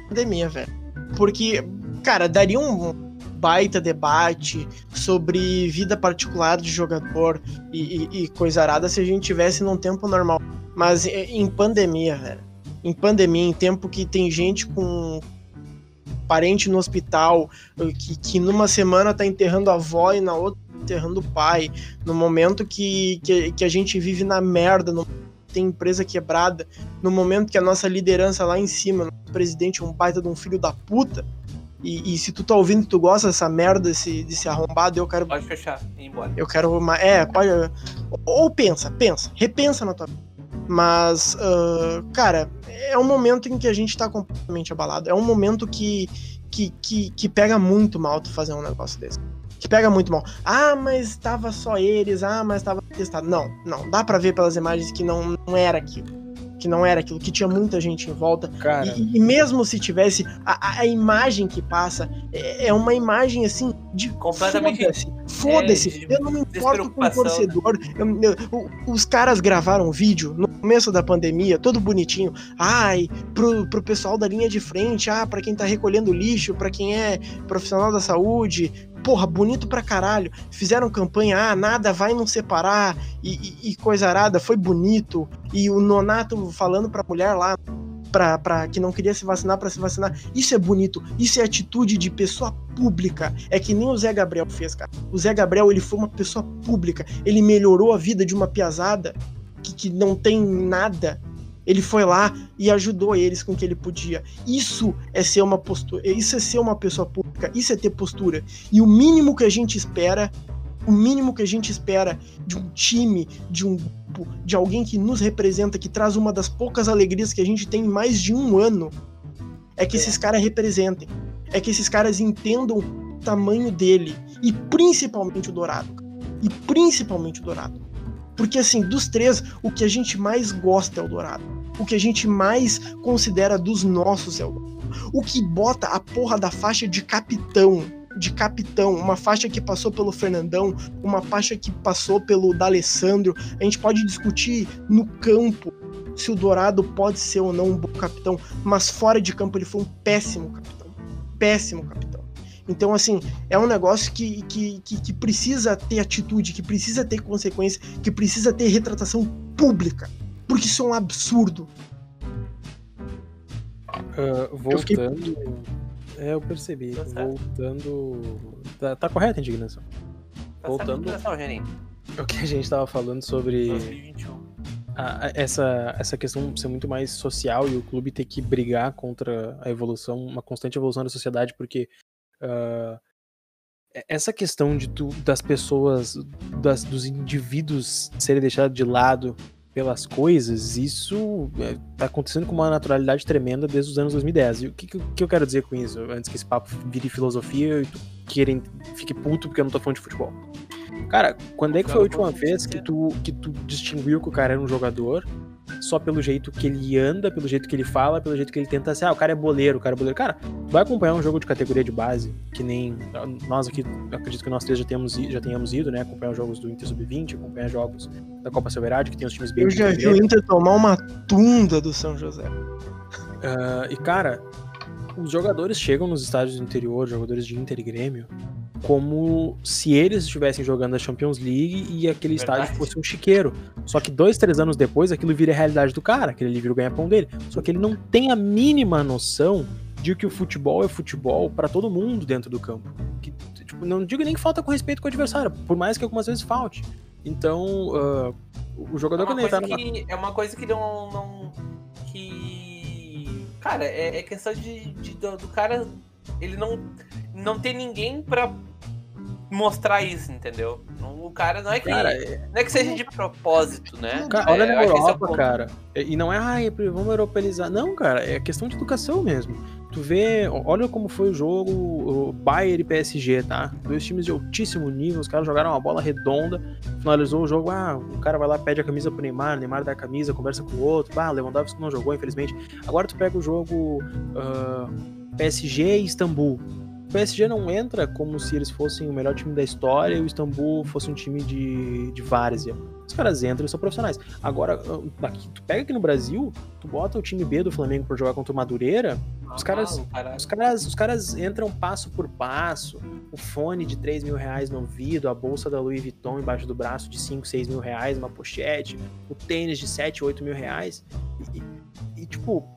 Speaker 3: pandemia, velho. Porque, cara, daria um baita debate sobre vida particular de jogador e, e, e coisa arada se a gente tivesse num tempo normal. Mas em pandemia, velho. Em pandemia, em tempo que tem gente com parente no hospital, que, que numa semana tá enterrando a avó e na outra enterrando o pai, no momento que, que, que a gente vive na merda, no, tem empresa quebrada, no momento que a nossa liderança lá em cima, o presidente é um baita de um filho da puta, e, e, se tu tá ouvindo e tu gosta dessa merda, desse, desse arrombado, eu quero.
Speaker 2: Pode fechar e ir embora.
Speaker 3: Eu quero. Uma, é, pode. Ou pensa, pensa, repensa na tua. Mas, uh, cara, é um momento em que a gente tá completamente abalado. É um momento que, que, que, que pega muito mal tu fazer um negócio desse. que pega muito mal. Ah, mas tava só eles, ah, mas tava testado. Não, não, dá para ver pelas imagens que não, não era aquilo que não era aquilo, que tinha muita gente em volta.
Speaker 1: Cara.
Speaker 3: E, e mesmo se tivesse, a, a, imagem que passa é, é uma imagem assim de
Speaker 2: completamente.
Speaker 3: Foda-se. É, eu não me importo com o torcedor. Né? Eu, eu, os caras gravaram vídeo no começo da pandemia, todo bonitinho. Ai, pro, pro pessoal da linha de frente, ah, para quem tá recolhendo lixo, para quem é profissional da saúde, porra, bonito pra caralho. Fizeram campanha, ah, nada vai nos separar e, e, e coisa arada, foi bonito. E o Nonato falando pra mulher lá, pra, pra, que não queria se vacinar para se vacinar. Isso é bonito, isso é atitude de pessoa pública. É que nem o Zé Gabriel fez, cara. O Zé Gabriel, ele foi uma pessoa pública. Ele melhorou a vida de uma piazada que, que não tem nada ele foi lá e ajudou eles com o que ele podia. Isso é ser uma postura, isso é ser uma pessoa pública, isso é ter postura. E o mínimo que a gente espera, o mínimo que a gente espera de um time, de um grupo, de alguém que nos representa, que traz uma das poucas alegrias que a gente tem em mais de um ano, é que esses caras representem. É que esses caras entendam o tamanho dele. E principalmente o Dourado. E principalmente o Dourado. Porque, assim, dos três, o que a gente mais gosta é o Dourado. O que a gente mais considera dos nossos é o Dourado. O que bota a porra da faixa de capitão. De capitão, uma faixa que passou pelo Fernandão, uma faixa que passou pelo D'Alessandro. A gente pode discutir no campo se o Dourado pode ser ou não um bom capitão, mas fora de campo ele foi um péssimo capitão. Péssimo capitão. Então, assim, é um negócio que, que, que, que, precisa ter atitude, que precisa ter consequência, que precisa ter retratação pública. Porque isso é um absurdo.
Speaker 1: Uh, voltando. É, eu percebi. Tá voltando. Tá, tá correta a indignação.
Speaker 2: Tá voltando. Indignação,
Speaker 1: o que a gente tava falando sobre.
Speaker 2: 2021.
Speaker 1: A, essa, essa questão ser muito mais social e o clube ter que brigar contra a evolução, uma constante evolução da sociedade, porque Uh, essa questão de tu, das pessoas, das, dos indivíduos serem deixados de lado pelas coisas, isso é, acontecendo com uma naturalidade tremenda desde os anos 2010. E o que, que, eu quero dizer com isso? Antes que esse papo vire filosofia e tu querem, fique puto porque eu não tô falando de futebol. Cara, quando é que foi a última vez que tu, que tu distinguiu que o cara era um jogador só pelo jeito que ele anda, pelo jeito que ele fala, pelo jeito que ele tenta ser. Ah, o cara é boleiro, o cara é boleiro. Cara, vai acompanhar um jogo de categoria de base, que nem nós aqui, acredito que nós três já, temos, já tenhamos ido, né? Acompanhar jogos do Inter Sub-20, acompanhar jogos da Copa Silverade, que tem os times bem.
Speaker 3: Eu já vi o Inter tomar uma tunda do São José.
Speaker 1: Uh, e cara, os jogadores chegam nos estádios do interior, jogadores de Inter e Grêmio, como se eles estivessem jogando a Champions League e aquele Verdade. estádio fosse um chiqueiro. Só que dois, três anos depois, aquilo vira a realidade do cara, aquele ali vira o ganha-pão dele. Só que ele não tem a mínima noção de que o futebol é futebol para todo mundo dentro do campo. Que, tipo, não digo nem que falta com respeito com o adversário, por mais que algumas vezes falte. Então, uh, o jogador
Speaker 2: é
Speaker 1: quando
Speaker 2: ele
Speaker 1: tá
Speaker 2: numa... que, É uma coisa que não. não que. Cara, é, é questão de, de do, do cara ele não não tem ninguém para mostrar isso, entendeu? O cara não é que cara, não é que seja de propósito, né?
Speaker 1: Cara, olha é, na Europa, é cara. E não é, ai, vamos europeizar. Não, cara, é questão de educação mesmo. Tu vê, olha como foi o jogo o Bayern e PSG, tá? Dois times de altíssimo nível, os caras jogaram uma bola redonda, finalizou o jogo, ah, o cara vai lá, pede a camisa pro Neymar, Neymar dá a camisa, conversa com o outro, ah, Lewandowski não jogou, infelizmente. Agora tu pega o jogo uh, PSG e Istambul. O PSG não entra como se eles fossem o melhor time da história e o Istambul fosse um time de, de várzea. Os caras entram e são profissionais. Agora, aqui, tu pega aqui no Brasil, tu bota o time B do Flamengo por jogar contra o Madureira, ah, os, caras, os, caras, os caras entram passo por passo, o fone de 3 mil reais no ouvido, a bolsa da Louis Vuitton embaixo do braço de 5, 6 mil reais, uma pochete, o tênis de 7, 8 mil reais. e, e, e tipo,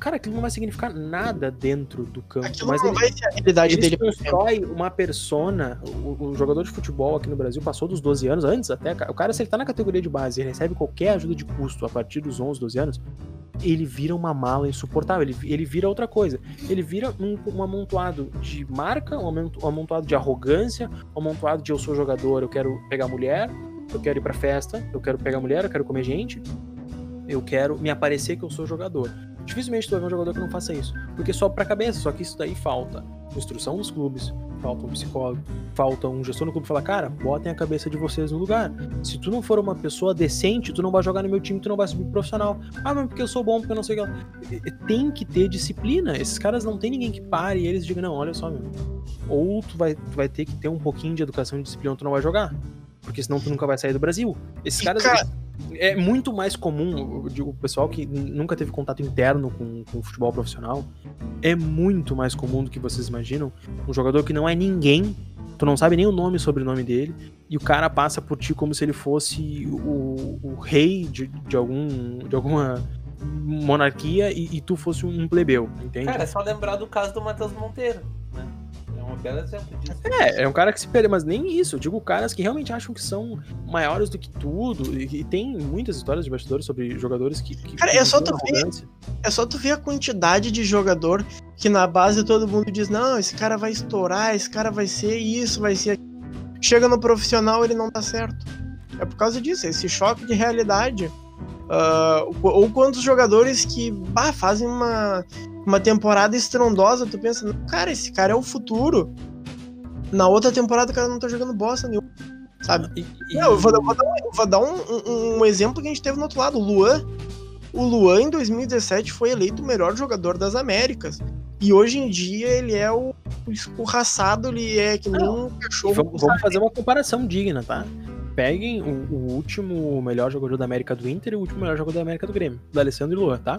Speaker 1: Cara, aquilo não vai significar nada dentro do campo.
Speaker 3: Aquilo
Speaker 1: mas
Speaker 3: não ele, vai ser a realidade
Speaker 1: ele
Speaker 3: dele.
Speaker 1: constrói uma persona. O, o, jogador de futebol aqui no Brasil passou dos 12 anos, antes até. O cara, se ele tá na categoria de base e recebe qualquer ajuda de custo a partir dos 11, 12 anos, ele vira uma mala insuportável. Ele, ele vira outra coisa. Ele vira um, um amontoado de marca, um amontoado de arrogância, um amontoado de eu sou jogador, eu quero pegar mulher, eu quero ir pra festa, eu quero pegar mulher, eu quero comer gente, eu quero me aparecer que eu sou jogador. Dificilmente tu vai ver um jogador que não faça isso. Porque só pra cabeça, só que isso daí falta instrução dos clubes, falta um psicólogo, falta um gestor no clube falar, cara, botem a cabeça de vocês no lugar. Se tu não for uma pessoa decente, tu não vai jogar no meu time, tu não vai subir profissional. Ah, mas porque eu sou bom, porque eu não sei o que. Tem que ter disciplina. Esses caras não tem ninguém que pare e eles digam, não, olha só, meu. Ou tu vai, tu vai ter que ter um pouquinho de educação e disciplina, ou tu não vai jogar. Porque senão tu nunca vai sair do Brasil. Esses caras. Cara... É muito mais comum, o pessoal que nunca teve contato interno com, com futebol profissional, é muito mais comum do que vocês imaginam. Um jogador que não é ninguém, tu não sabe nem o nome e sobrenome dele, e o cara passa por ti como se ele fosse o, o rei de, de, algum, de alguma monarquia e, e tu fosse um plebeu, entende?
Speaker 2: Cara, é só lembrar do caso do Matheus Monteiro, né? Um belo exemplo disso.
Speaker 1: É, é um cara que se perde, mas nem isso. Eu digo caras que realmente acham que são maiores do que tudo. E, e tem muitas histórias de bastidores sobre jogadores que. que
Speaker 3: cara, é só, tu ver, é só tu ver a quantidade de jogador que na base todo mundo diz: não, esse cara vai estourar, esse cara vai ser isso, vai ser. Chega no profissional, ele não dá certo. É por causa disso, esse choque de realidade. Uh, ou quantos jogadores que bah, fazem uma, uma temporada estrondosa, tu pensa, cara, esse cara é o futuro. Na outra temporada o cara não tá jogando bosta nenhuma, sabe? E, e... Não, eu vou, vou, dar, um, vou dar um, um, um, exemplo que a gente teve no outro lado, o Luan. O Luan, em 2017, foi eleito o melhor jogador das Américas. E hoje em dia ele é o escorraçado, ele é que nem um cachorro.
Speaker 1: Vamos, vamos fazer uma comparação digna, tá? Peguem o, o, último melhor jogador da América do Inter e o último melhor jogador da América do Grêmio, do Alessandro e Luan, tá?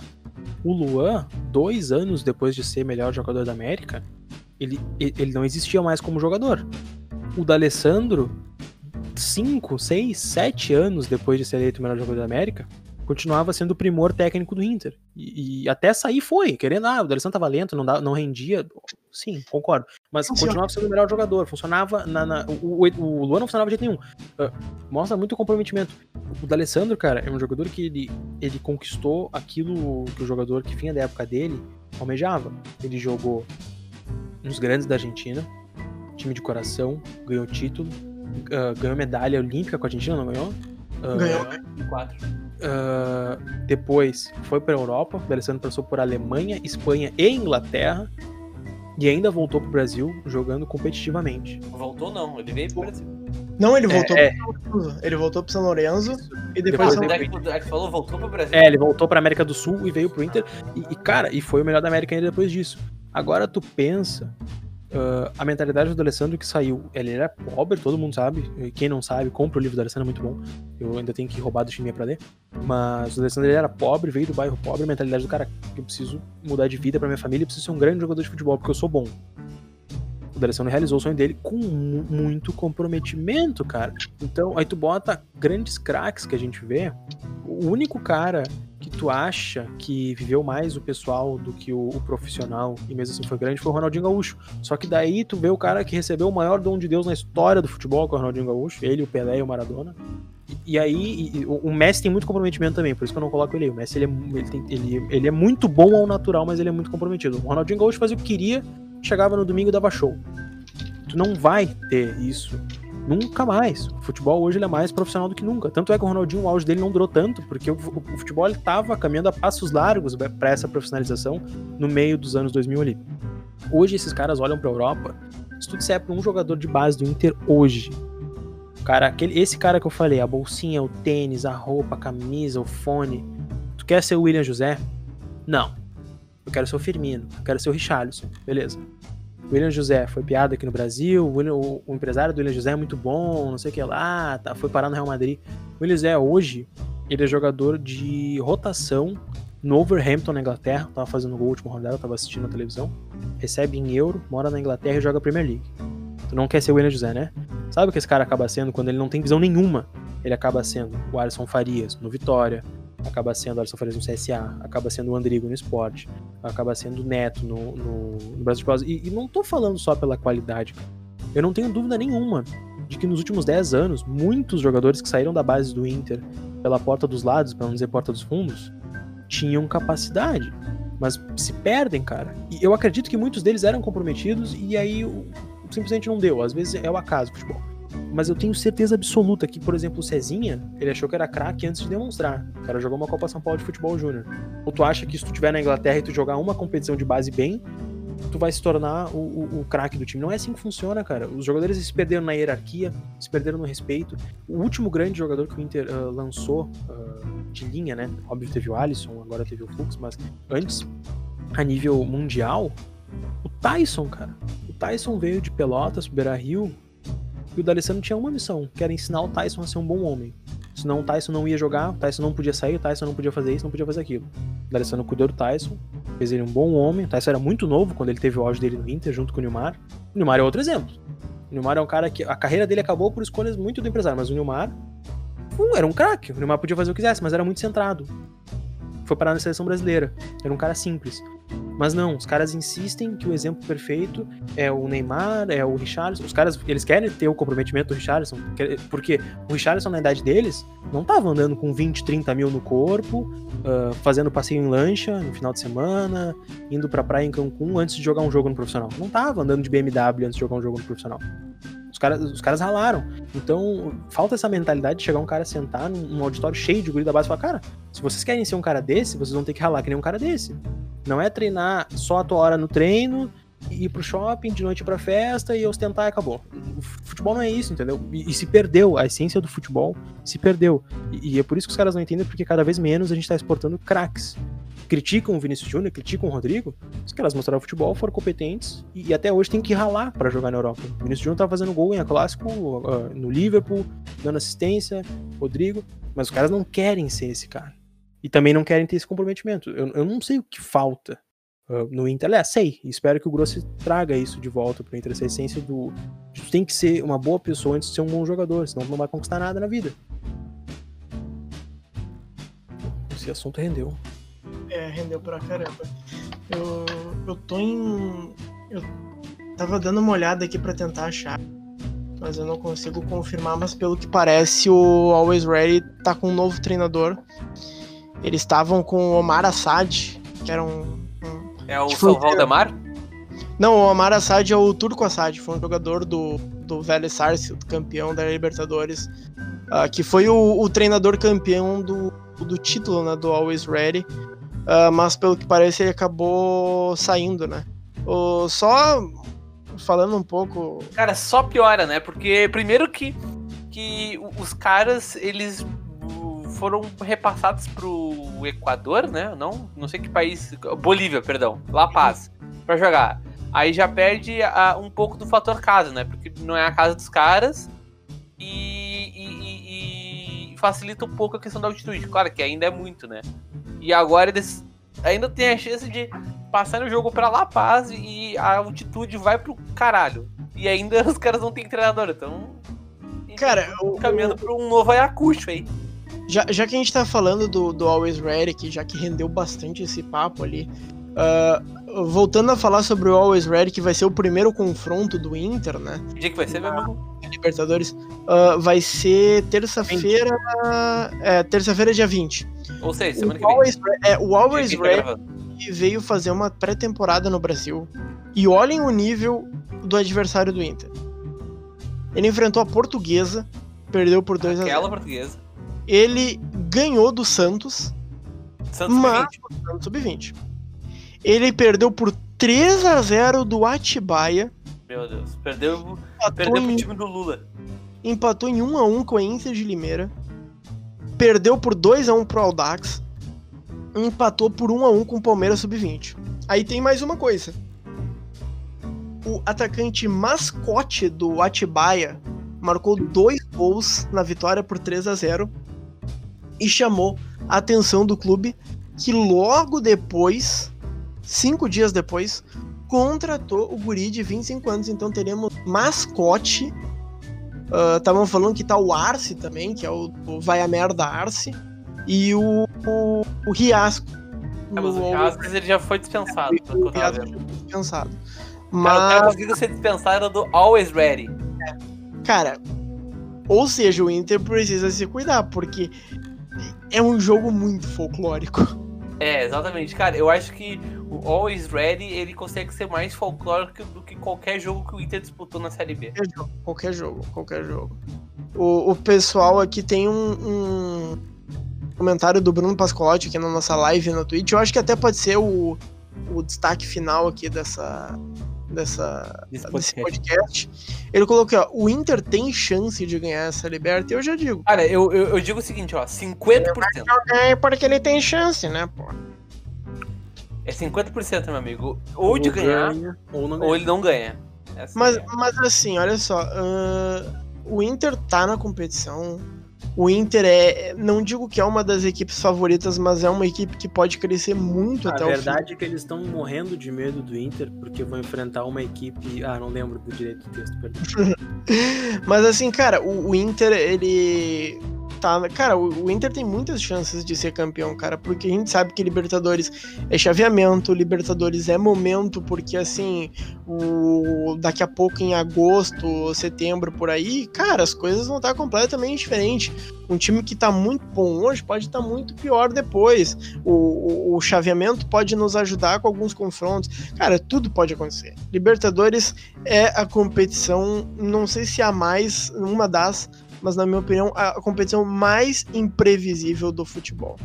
Speaker 1: O Luan, dois anos depois de ser melhor jogador da América, ele, ele não existia mais como jogador. O da Alessandro, cinco, seis, sete anos depois de ser eleito melhor jogador da América, continuava sendo o primor técnico do Inter. E, e até sair foi, querendo, ah, o D'Alessandro tava lento, não, dá, não rendia. Sim, concordo. Mas Funciona. continuava sendo o melhor jogador. Funcionava na. na o, o, o Luan não funcionava de jeito nenhum. Uh, mostra muito comprometimento. O D'Alessandro, cara, é um jogador que ele, ele conquistou aquilo que o jogador que vinha da época dele almejava. Ele jogou nos grandes da Argentina, time de coração, ganhou título, uh, ganhou medalha olímpica com a Argentina, não ganhou?
Speaker 3: Uh, ganhou.
Speaker 2: Quatro.
Speaker 1: Uh, depois foi para a Europa. O D'Alessandro passou por Alemanha, Espanha e Inglaterra. E ainda voltou pro Brasil jogando competitivamente.
Speaker 2: Voltou não, ele veio pro Brasil.
Speaker 3: Não, ele voltou é, pro Ele voltou pro São Lourenço e depois.
Speaker 2: depois é falou, voltou pro Brasil.
Speaker 1: É, ele voltou pra América do Sul e veio pro Inter. E, e, cara, e foi o melhor da América ainda depois disso. Agora tu pensa Uh, a mentalidade do Alessandro que saiu, ele era pobre, todo mundo sabe. Quem não sabe, compra o livro do Alessandro, é muito bom. Eu ainda tenho que roubar do time pra ler. Mas o Alessandro ele era pobre, veio do bairro pobre. A mentalidade do cara, eu preciso mudar de vida pra minha família, eu preciso ser um grande jogador de futebol, porque eu sou bom. O realizou o sonho dele com muito comprometimento, cara. Então, aí tu bota grandes craques que a gente vê. O único cara que tu acha que viveu mais o pessoal do que o, o, profissional, e mesmo assim foi grande, foi o Ronaldinho Gaúcho. Só que daí tu vê o cara que recebeu o maior dom de Deus na história do futebol, que é o Ronaldinho Gaúcho, ele, o Pelé e o Maradona. E, aí, e, o Messi tem muito comprometimento também, por isso que eu não coloco ele aí. O Messi, ele é, ele, tem, ele, ele é muito bom ao natural, mas ele é muito comprometido. O Ronaldinho Gaúcho fazia o que queria, chegava no domingo e dava show. Tu não vai ter isso Nunca mais. O futebol hoje ele é mais profissional do que nunca. Tanto é que o Ronaldinho, o auge dele não durou tanto, porque o, o futebol estava caminhando a passos largos para essa profissionalização no meio dos anos 2000 ali. Hoje esses caras olham para a Europa. Se tu disser para um jogador de base do Inter hoje, cara, aquele, esse cara que eu falei, a bolsinha, o tênis, a roupa, a camisa, o fone, tu quer ser o William José? Não. Eu quero ser o Firmino, eu quero ser o Richarlison, beleza. William José foi piada aqui no Brasil, o, William, o, o, empresário do William José é muito bom, não sei o que lá, tá, foi parar no Real Madrid. O William José hoje, ele é jogador de rotação no Overhampton, na Inglaterra, tava fazendo gol último rodada, tava assistindo na televisão, recebe em euro, mora na Inglaterra e joga Premier League. Tu não quer ser o William José, né? Sabe o que esse cara acaba sendo quando ele não tem visão nenhuma? Ele acaba sendo o Alisson Farias no Vitória, acaba sendo Alisson Farias no CSA, acaba sendo o Andrigo no esporte, acaba sendo o Neto no, no, no Brasil de e, e não tô falando só pela qualidade. Eu não tenho dúvida nenhuma de que nos últimos 10 anos, muitos jogadores que saíram da base do Inter pela porta dos lados, para não dizer porta dos fundos, tinham capacidade, mas se perdem, cara. E eu acredito que muitos deles eram comprometidos e aí simplesmente não deu. Às vezes é o acaso futebol mas eu tenho certeza absoluta que, por exemplo, o Cezinha, ele achou que era craque antes de demonstrar. O cara jogou uma Copa São Paulo de futebol júnior. Ou tu acha que se tu estiver na Inglaterra e tu jogar uma competição de base bem, tu vai se tornar o, o, o craque do time. Não é assim que funciona, cara. Os jogadores se perderam na hierarquia, se perderam no respeito. O último grande jogador que o Inter uh, lançou uh, de linha, né? Óbvio teve o Alisson, agora teve o Fux, mas antes, a nível mundial, o Tyson, cara. O Tyson veio de Pelotas, Beira Rio, e o D'Alessandro tinha uma missão, que era ensinar o Tyson a ser um bom homem. Senão o Tyson não ia jogar, o Tyson não podia sair, o Tyson não podia fazer isso, não podia fazer aquilo. O D'Alessandro cuidou do Tyson, fez ele um bom homem. O Tyson era muito novo quando ele teve o auge dele no Inter, junto com o Nilmar. O Nilmar é outro exemplo. O Nilmar é um cara que a carreira dele acabou por escolhas muito do empresário, mas o Nilmar um, era um craque. O Nilmar podia fazer o que quisesse, mas era muito centrado. Foi parar na seleção brasileira. Era um cara simples. Mas não, os caras insistem que o exemplo perfeito é o Neymar, é o Richarlison. Os caras, eles querem ter o comprometimento do Richarlison, porque o Richarlison, na idade deles, não tava andando com 20, 30 mil no corpo, uh, fazendo passeio em lancha no final de semana, indo pra praia em Cancún antes de jogar um jogo no profissional. Não tava andando de BMW antes de jogar um jogo no profissional. Os caras, os caras ralaram. Então, falta essa mentalidade de chegar um cara sentar num, num auditório cheio de guri da base e falar, cara, se vocês querem ser um cara desse, vocês vão ter que ralar que nem um cara desse. Não é treinar só a tua hora no treino, ir pro shopping, de noite pra festa e ostentar e acabou. O futebol não é isso, entendeu? E, e se perdeu, a essência do futebol se perdeu. E, e, é por isso que os caras não entendem, porque cada vez menos a gente tá exportando craques. Criticam o Vinícius Júnior, criticam o Rodrigo, os caras mostraram futebol, foram competentes e, e até hoje tem que ralar para jogar na Europa. O Vinícius Júnior tá fazendo gol em a clássico uh, no Liverpool, dando assistência, Rodrigo, mas os caras não querem ser esse cara. E também não querem ter esse comprometimento. Eu, eu não sei o que falta uh, no Inter. Aliás, sei. Espero que o Grossi traga isso de volta pro Inter. Essa essência do. Tu tem que ser uma boa pessoa antes de ser um bom jogador, senão tu não vai conquistar nada na vida. Esse assunto rendeu.
Speaker 3: É, rendeu pra caramba. Eu, eu tô em. Eu tava dando uma olhada aqui para tentar achar. Mas eu não consigo confirmar, mas pelo que parece, o Always Ready tá com um novo treinador. Eles estavam com o Omar Assad, que era um. um
Speaker 2: é o São Valdemar?
Speaker 3: Não, o Omar Assad é o Turco Assad, foi um jogador do, do Vélez Sarsfield, campeão da Libertadores, uh, que foi o, o, treinador campeão do, do título, né, do Always Ready, uh, mas pelo que parece ele acabou saindo, né. O, só falando um pouco...
Speaker 2: Cara, só piora, né, porque primeiro que, que os caras, eles foram repassados pro Equador, né? Não, não sei que país. Bolívia, perdão. La Paz. Pra jogar. Aí já perde a, um pouco do fator casa, né? Porque não é a casa dos caras. E, facilita um pouco a questão da altitude. Claro que ainda é muito, né? E agora eles ainda tem a chance de passar o jogo pra La Paz e a altitude vai pro caralho. E ainda os caras não têm treinador, então.
Speaker 3: Cara,
Speaker 2: caminhando o... pra um novo Ayacucho aí.
Speaker 3: Já, já que a gente tá falando do, do Always Ready, que já que rendeu bastante esse papo ali, uh, voltando a falar sobre o Always Ready, que vai ser o primeiro confronto do Inter, né?
Speaker 2: Que dia que vai ser, meu irmão?
Speaker 3: Libertadores, uh, vai ser terça-feira. É, terça-feira, dia 20.
Speaker 2: Ou seja, semana
Speaker 3: o que vem. Always, é, o Always tá tá veio fazer uma pré-temporada no Brasil. E olhem o nível do adversário do Inter. Ele enfrentou a portuguesa, perdeu por 2 a 0
Speaker 2: Aquela portuguesa
Speaker 3: ele ganhou do Santos.
Speaker 2: Santos mas,
Speaker 3: Santos sub-20. Ele perdeu por 3 a 0 do Atibaia.
Speaker 2: Meu Deus, perdeu, perdeu em, pro time do Lula.
Speaker 3: Empatou em 1 a 1 com a Inter de Limeira. Perdeu por 2 a 1 pro Aldax. Empatou por 1 a 1 com o Palmeiras sub-20. Aí tem mais uma coisa. O atacante mascote do Atibaia marcou dois gols na vitória por 3 a 0 e chamou a atenção do clube que logo depois, cinco dias depois, contratou o guri de 25 anos. Então teremos mascote. Estavam uh, falando que tá o Arce também, que é o, o Vai a Merda Arce. E o, o, o Riasco.
Speaker 2: É, mas o, Riasco ele já foi dispensado. O Riasco já foi
Speaker 3: dispensado.
Speaker 2: Mas... Cara, o cara conseguiu ser dispensado do Always Ready.
Speaker 3: Cara, ou seja, o Inter precisa se cuidar, porque é um jogo muito folclórico.
Speaker 2: É, exatamente, cara. Eu acho que o Always Ready ele consegue ser mais folclórico do que qualquer jogo que o Inter disputou na Série B.
Speaker 3: Qualquer jogo, qualquer jogo. Qualquer jogo. O, o pessoal aqui tem um, um, comentário do Bruno Pascolotti aqui na nossa live na Twitch. Eu acho que até pode ser o, o destaque final aqui dessa, dessa,
Speaker 2: Desse
Speaker 3: desse
Speaker 2: podcast.
Speaker 3: podcast. Ele colocou, ó, o Inter tem chance de ganhar essa Liberta, eu já digo.
Speaker 2: Cara, eu, eu, eu digo o seguinte, ó, 50%.
Speaker 3: É porque ele tem chance, né, pô?
Speaker 2: É 50%, meu amigo. Ou de
Speaker 1: Ou
Speaker 2: ganhar,
Speaker 1: ganha, ou não
Speaker 2: ou
Speaker 1: ganha.
Speaker 2: ele não ganha. Essa
Speaker 3: Mas,
Speaker 2: é.
Speaker 3: mas assim, olha só, ahn, o Inter tá na competição. O Inter é, não digo que é uma das equipes favoritas, mas é uma equipe que pode crescer muito
Speaker 1: A
Speaker 3: até o fim.
Speaker 1: verdade é que eles estão morrendo de medo do Inter, porque vão enfrentar uma equipe. Ah, não lembro do direito do texto, perdão.
Speaker 3: Mas assim, cara, o, o Inter, ele. Tá, cara, o, o Inter tem muitas chances de ser campeão, cara, porque a gente sabe que Libertadores é chaveamento, Libertadores é momento, porque assim, o daqui a pouco em agosto, setembro por aí, cara, as coisas vão estar completamente diferentes. Um time que tá muito bom hoje pode estar muito pior depois. O, o, o chaveamento pode nos ajudar com alguns confrontos. Cara, tudo pode acontecer. Libertadores é a competição, não sei se a mais, uma das, mas na minha opinião, a competição mais imprevisível do futebol.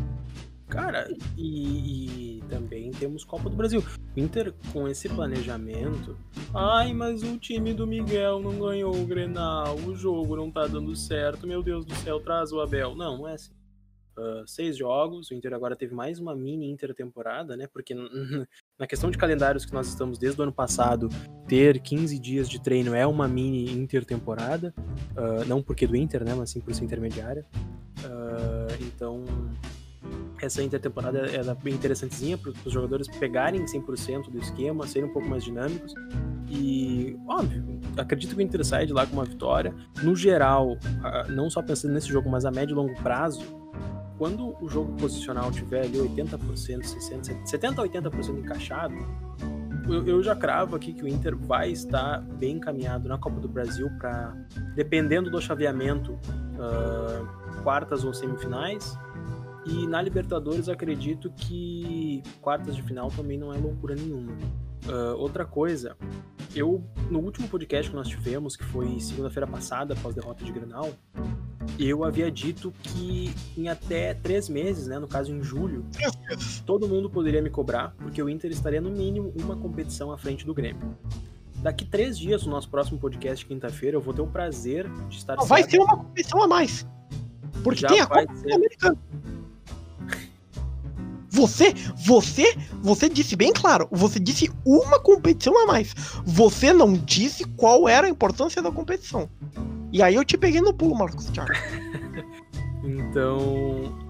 Speaker 1: Cara, e, e também temos Copa do Brasil. O Inter, com esse planejamento. Ai, mas o time do Miguel não ganhou o Grenal, o jogo não tá dando certo, meu Deus do céu, traz o Abel. Não, não é assim. Ah, seis jogos, o Inter agora teve mais uma mini intertemporada, né? Porque na questão de calendários que nós estamos desde o ano passado, ter 15 dias de treino é uma mini intertemporada. Ah, não porque do Inter, né? Mas sim por ser intermediária. Ah, então, essa intertemporada ela é bem interessantezinha para os jogadores pegarem 100% do esquema, serem um pouco mais dinâmicos. E, óbvio, acredito que o Inter sai de lá com uma vitória. No geral, não só pensando nesse jogo, mas a médio e longo prazo, quando o jogo posicional tiver ali 80%, 60%, 70% a 80% encaixado, eu, eu já cravo aqui que o Inter vai estar bem encaminhado na Copa do Brasil para, dependendo do chaveamento, ah, quartas ou semifinais. E na Libertadores acredito que quartas de final também não é loucura nenhuma. Ah, outra coisa, eu no último podcast que nós tivemos, que foi segunda-feira passada, após a derrota de Grenal, eu havia dito que em até três meses, né, no caso em julho, todo mundo poderia me cobrar, porque o Inter estaria no mínimo uma competição à frente do Grêmio. Daqui três dias, no nosso próximo podcast, quinta-feira, eu vou ter o prazer de estar
Speaker 3: Não, vai ser uma competição a mais. Porque
Speaker 1: Já
Speaker 3: tem a
Speaker 1: vai
Speaker 3: Copa
Speaker 1: ser.
Speaker 3: Americana. Você, você, você disse bem claro, você disse uma competição a mais. Você não disse qual era a importância da competição. E aí eu te peguei no pulo, Marcos Thiago.
Speaker 1: Então,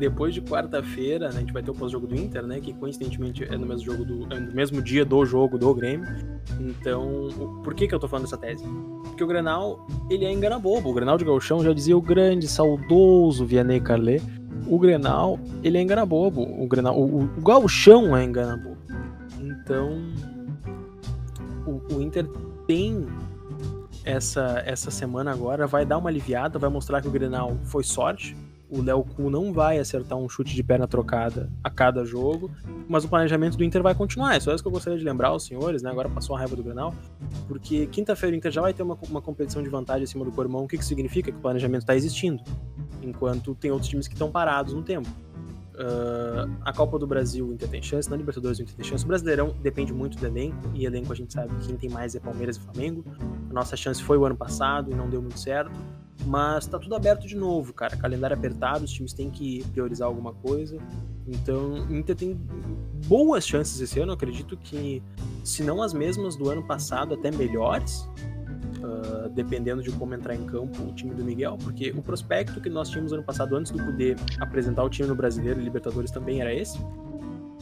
Speaker 1: depois de quarta-feira, né, a gente vai ter o pós-jogo do Inter, né? Que coincidentemente é no mesmo jogo do, é no mesmo dia do jogo do Grêmio. Então, o- por que, que eu tô falando essa tese? Porque o Grenal, ele é engana bobo. O Grenal de Gauchão já dizia o grande, saudoso Vianney Carlet. O Grenal, ele é engana bobo. O Grenal, o, o Gauchão é engana bobo. Então, o, o Inter tem essa, essa semana agora, vai dar uma aliviada, vai mostrar que o Grenal foi sorte. O Léo Cu não vai acertar um chute de perna trocada a cada jogo, mas o planejamento do Inter vai continuar. É só isso que eu gostaria de lembrar aos senhores, né? Agora passou a raiva do Grenal, porque quinta-feira o Inter já vai ter uma, uma competição de vantagem acima do Cormão. O que, que significa? Que o planejamento está existindo, enquanto tem outros times que estão parados no tempo. Ah, a Copa do Brasil o Inter tem chance, na Libertadores o Inter tem chance. O Brasileirão depende muito do elenco, e elenco a gente sabe que quem tem mais é Palmeiras e Flamengo. A nossa chance foi o ano passado e não deu muito certo. Mas tá tudo aberto de novo, cara. Calendário apertado, os times têm que priorizar alguma coisa. Então, Inter tem boas chances esse ano. Eu acredito que, se não as mesmas do ano passado, até melhores. ah, dependendo de como entrar em campo o time do Miguel, porque o prospecto que nós tínhamos ano passado, antes do poder apresentar o time no Brasileiro e Libertadores, também era esse,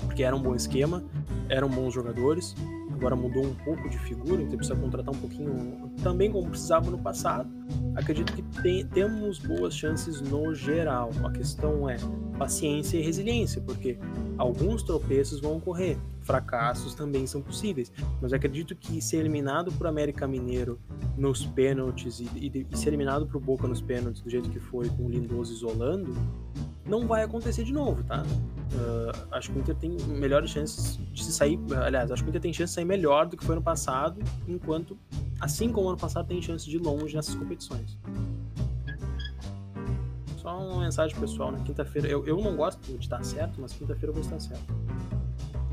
Speaker 1: porque era um bom esquema, eram bons jogadores. Agora mudou um pouco de figura, então precisa contratar um pouquinho também como precisava no passado. Acredito que tem- temos boas chances no geral. A questão é paciência e resiliência, porque alguns tropeços vão ocorrer, fracassos também são possíveis. Mas acredito que ser eliminado por América Mineiro nos pênaltis e, e, e ser eliminado pro Boca nos pênaltis do jeito que foi com o Lindoso isolando, não vai acontecer de novo, tá? Ah, acho que o Inter tem melhores chances de se sair. Aliás, acho que o Inter tem chance de sair melhor do que foi ano passado, enquanto, assim como ano passado, tem chance de ir longe nessas competições. Só uma mensagem pessoal, né? Quinta-feira, eu, eu não gosto de estar certo, mas quinta-feira eu vou estar certo.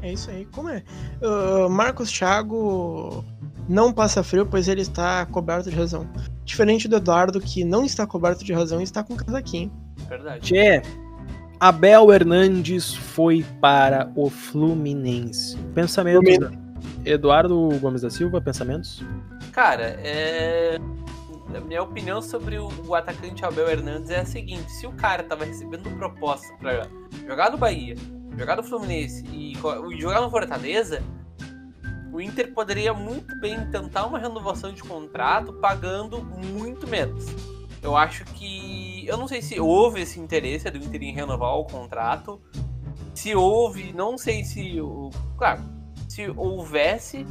Speaker 3: É isso aí. Como é? Uh, Marcos Thiago não passa frio, pois ele está coberto de razão. Diferente do Eduardo, que não está coberto de razão e está com casaquinho.
Speaker 2: Verdade.
Speaker 1: Tchê, Abel Hernandes foi para o Fluminense. Pensamentos. Eduardo Gomes da Silva, pensamentos?
Speaker 2: Cara, é... a minha opinião sobre o, atacante Abel Hernandes é a seguinte: se o cara tava recebendo proposta para jogar no Bahia, jogar no Fluminense e, e jogar no Fortaleza, o Inter poderia muito bem tentar uma renovação de contrato pagando muito menos. Eu acho que. Eu não sei se houve esse interesse do Inter em renovar o contrato. Se houve, não sei se. Claro, se houvesse,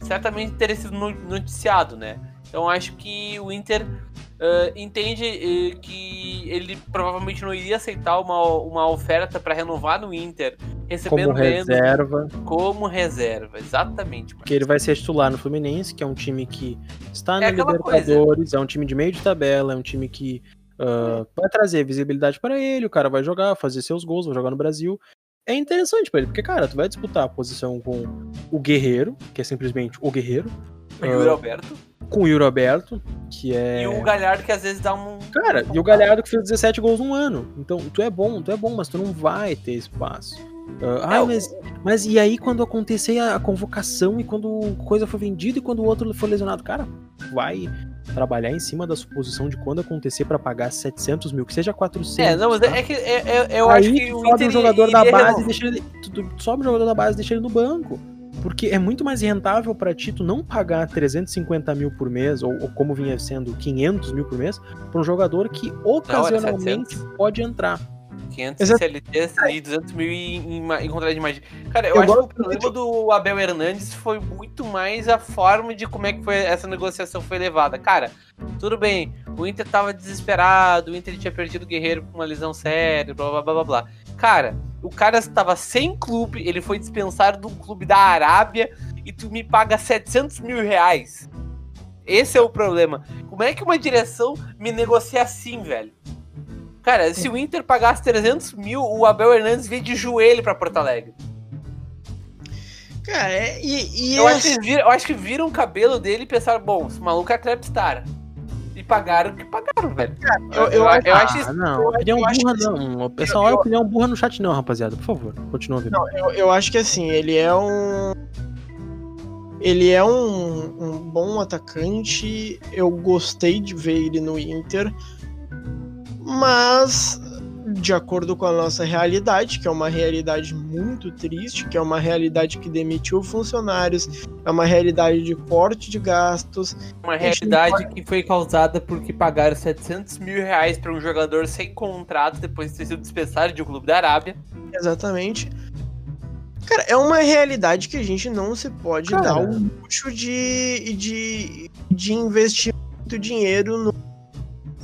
Speaker 2: certamente teria sido noticiado, né? Então acho que o Inter uh, entende uh, que ele provavelmente não iria aceitar uma, uma oferta para renovar no Inter, recebendo
Speaker 1: como reserva.
Speaker 2: Como reserva, exatamente.
Speaker 1: Porque ele vai ser titular no Fluminense, que é um time que está é na Libertadores, coisa. é um time de meio de tabela, é um time que uh, vai trazer visibilidade para ele, o cara vai jogar, fazer seus gols, vai jogar no Brasil é interessante pra ele, porque, cara, tu vai disputar a posição com o Guerreiro, que é simplesmente o Guerreiro.
Speaker 2: O Yuri uh, Alberto.
Speaker 1: Com o Yuri Alberto, que é.
Speaker 2: E o Galhardo, que às vezes dá um.
Speaker 1: Cara, e o Galhardo que fez 17 gols num ano. Então, tu é bom, tu é bom, mas tu não vai ter espaço. Uh, ah, é, mas, mas e aí quando acontecer a convocação e quando coisa for vendida e quando o outro for lesionado? Cara, vai trabalhar em cima da suposição de quando acontecer para pagar 700 mil, que seja 400.
Speaker 2: É, não, mas tá? é que é, é, eu aí, acho que
Speaker 1: o sobe o jogador da base e deixa ele, tu, sobe o jogador da base e deixa ele no banco. Porque é muito mais rentável para ti tu não pagar 350 mil por mês, ou, ou, como vinha sendo 500 mil por mês, para um jogador que ocasionalmente não, pode entrar.
Speaker 2: 500 Exato. CLTs e 200 mil em, em, em contrato de imagem. Cara, eu, eu acho que o problema do Abel Hernandes foi muito mais a forma de como é que foi essa negociação foi levada. Cara, tudo bem, o Inter tava desesperado, o Inter tinha perdido o Guerreiro com uma lesão séria, blá blá blá blá blá. Cara, o cara estava sem clube, ele foi dispensado de um clube da Arábia e tu me paga 700 mil reais. Esse é o problema. Como é que uma direção me negocia assim, velho? Cara, se o Inter pagasse 300 mil, o Abel Hernandes veio de joelho pra Porto Alegre.
Speaker 3: Cara, é, e, e
Speaker 2: eu, acho que viram, eu acho que viram o cabelo dele e pensaram, bom, esse maluco é trapstar. E pagaram o que pagaram, velho.
Speaker 1: Cara, eu, eu, eu, eu acho isso. Ah, não, opinião burra não. O pessoal é opinião burra no chat não, rapaziada. Por favor, continua vendo. Não,
Speaker 3: eu, eu acho que assim, ele é um. Ele é um, um bom atacante. Eu gostei de ver ele no Inter mas de acordo com a nossa realidade, que é uma realidade muito triste, que é uma realidade que demitiu funcionários, é uma realidade de corte de gastos.
Speaker 2: Uma realidade que foi causada porque pagaram 700 mil reais para um jogador sem contrato depois de ter sido dispensado de um clube da Arábia.
Speaker 3: Exatamente. Cara, é uma realidade que a gente não se pode Cara. dar o luxo de, de, de investir muito dinheiro no